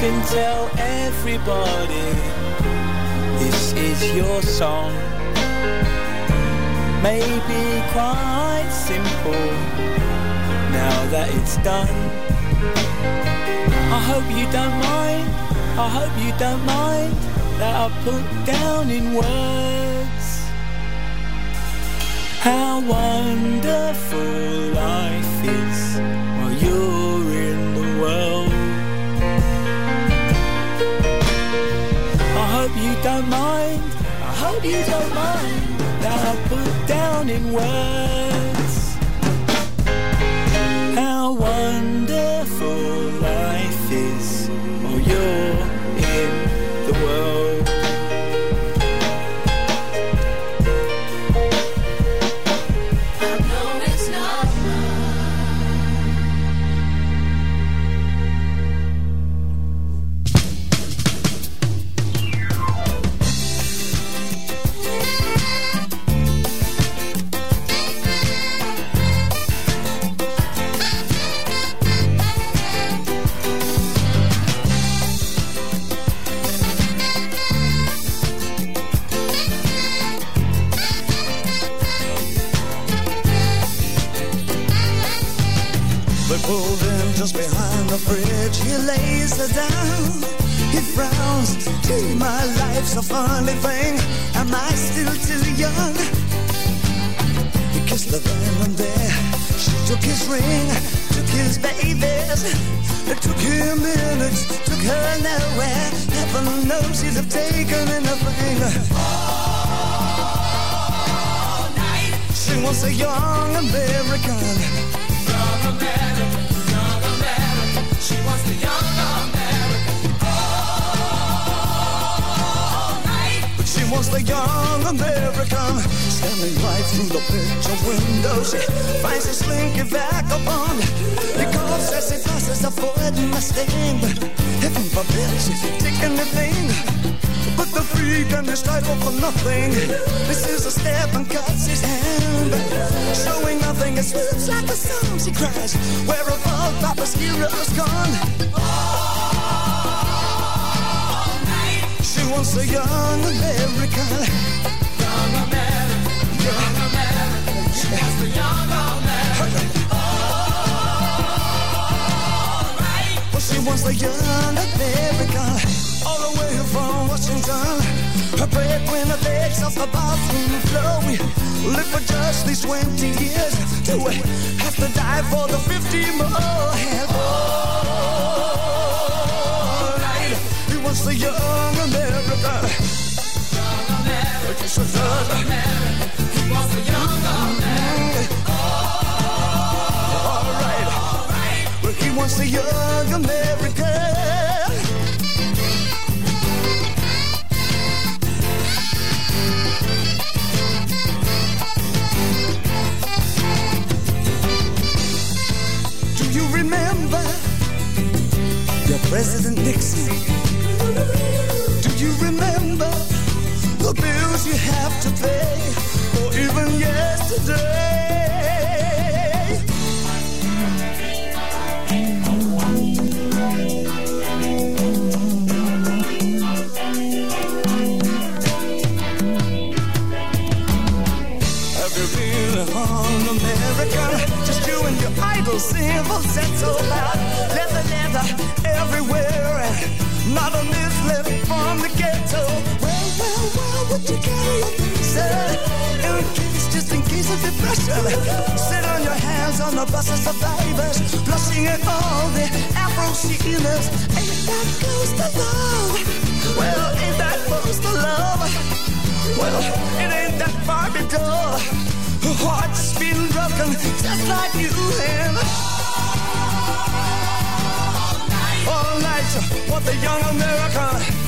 Can tell everybody this is your song. Maybe quite simple now that it's done. I hope you don't mind. I hope you don't mind that I put down in words how wonderful life is don't mind. I hope you don't mind that I put down in words life's a funny thing. Am I still too young? He kissed the and there. She took his ring, took his babies. It took him minutes, took her nowhere. Heaven knows he'd have taken anything. All night. She was a young American. She she wants the young American Standing right through the picture window She finds a slinky vagabond coughs as he passes avoiding my sting. But heaven forbid she's take anything But the freak and his title for nothing. This is a step and cuts his hand. Showing nothing, it slips like a song. She cries, where have all Papa's heroes gone? She wants a young American. Young American. Young American. She wants the young American. Alright. Well, she wants the young American. All the way from Washington. Her breadwinner begs off the bathroom floor. We live for just these 20 years. Do we have to die for the 50 more? Young American. Yes, he wants the young American Do you remember? President Nixon? Bills you have to pay, or even yesterday? Have you been on America? Just you and your so loud. You carry case, just in case of depression. Sit on your hands on the bus of survivors, blushing at all the Afro sealers. Ain't that close to love? Well, ain't that close to love? Well, it ain't that far to go. Heart's been broken just like you have. All night, what the young American.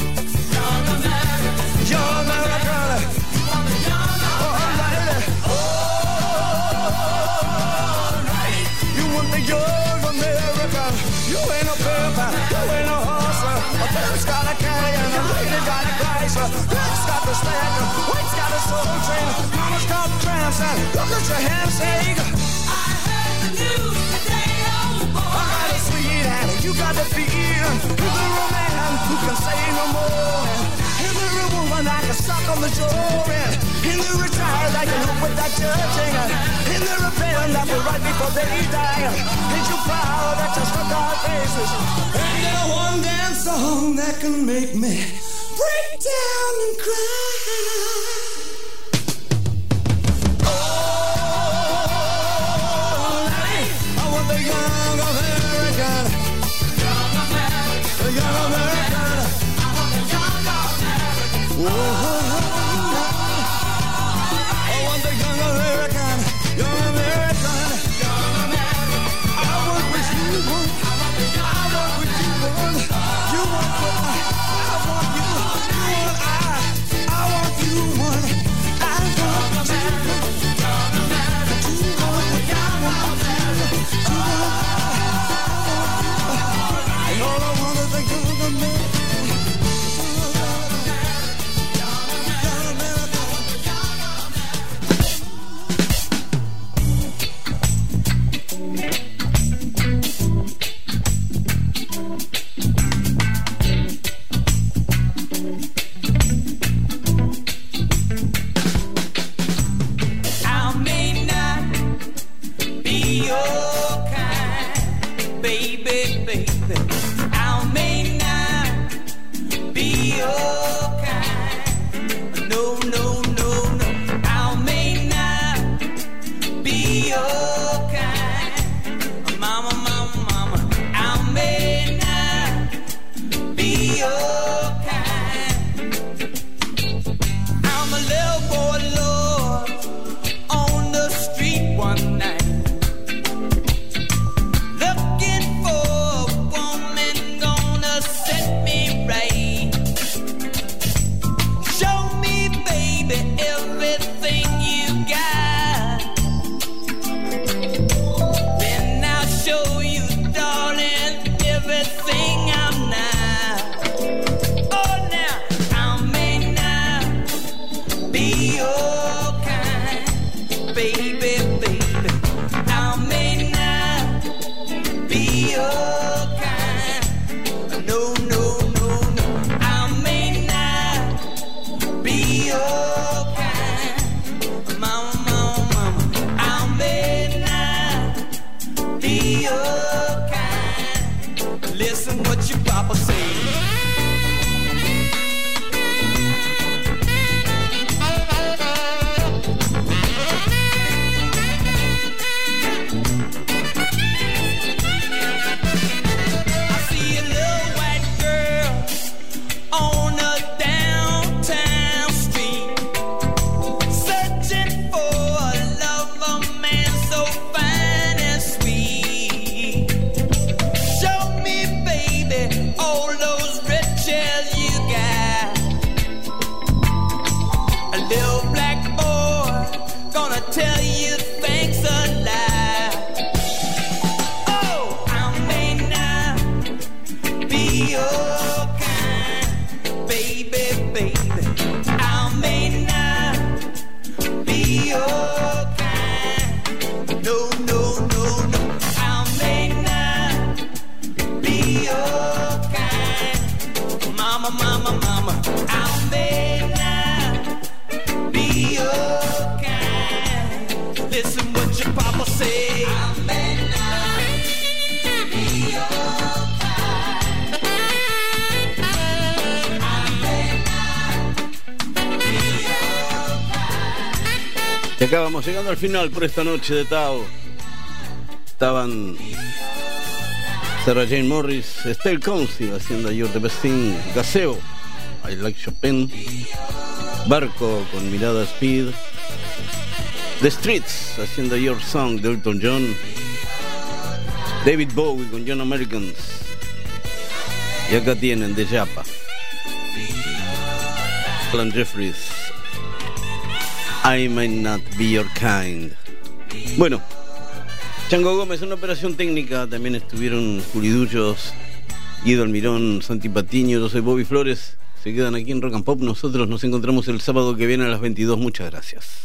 You got the beat. You the romance. who can say no more. And every woman I can suck on the jaw. And in the retired I can hope without judging. In the rebellion that will right before they die. Ain't you proud that you struck our faces? Ain't there one dance song that can make me break down and cry? Final por esta noche de Tao. Estaban Sarah Jane Morris, Estelle Council haciendo You're the Best Gaseo, I Like Chopin, Barco con mirada Speed, The Streets haciendo Your Song de Elton John, David Bowie con John Americans, y acá tienen de Japa, Alan Jeffries, I May Not Be Your Kind. Bueno, Chango Gómez, una operación técnica, también estuvieron Juridullos, Guido Almirón, Santi Patiño, yo soy Bobby Flores. Se quedan aquí en Rock and Pop. Nosotros nos encontramos el sábado que viene a las 22. Muchas gracias.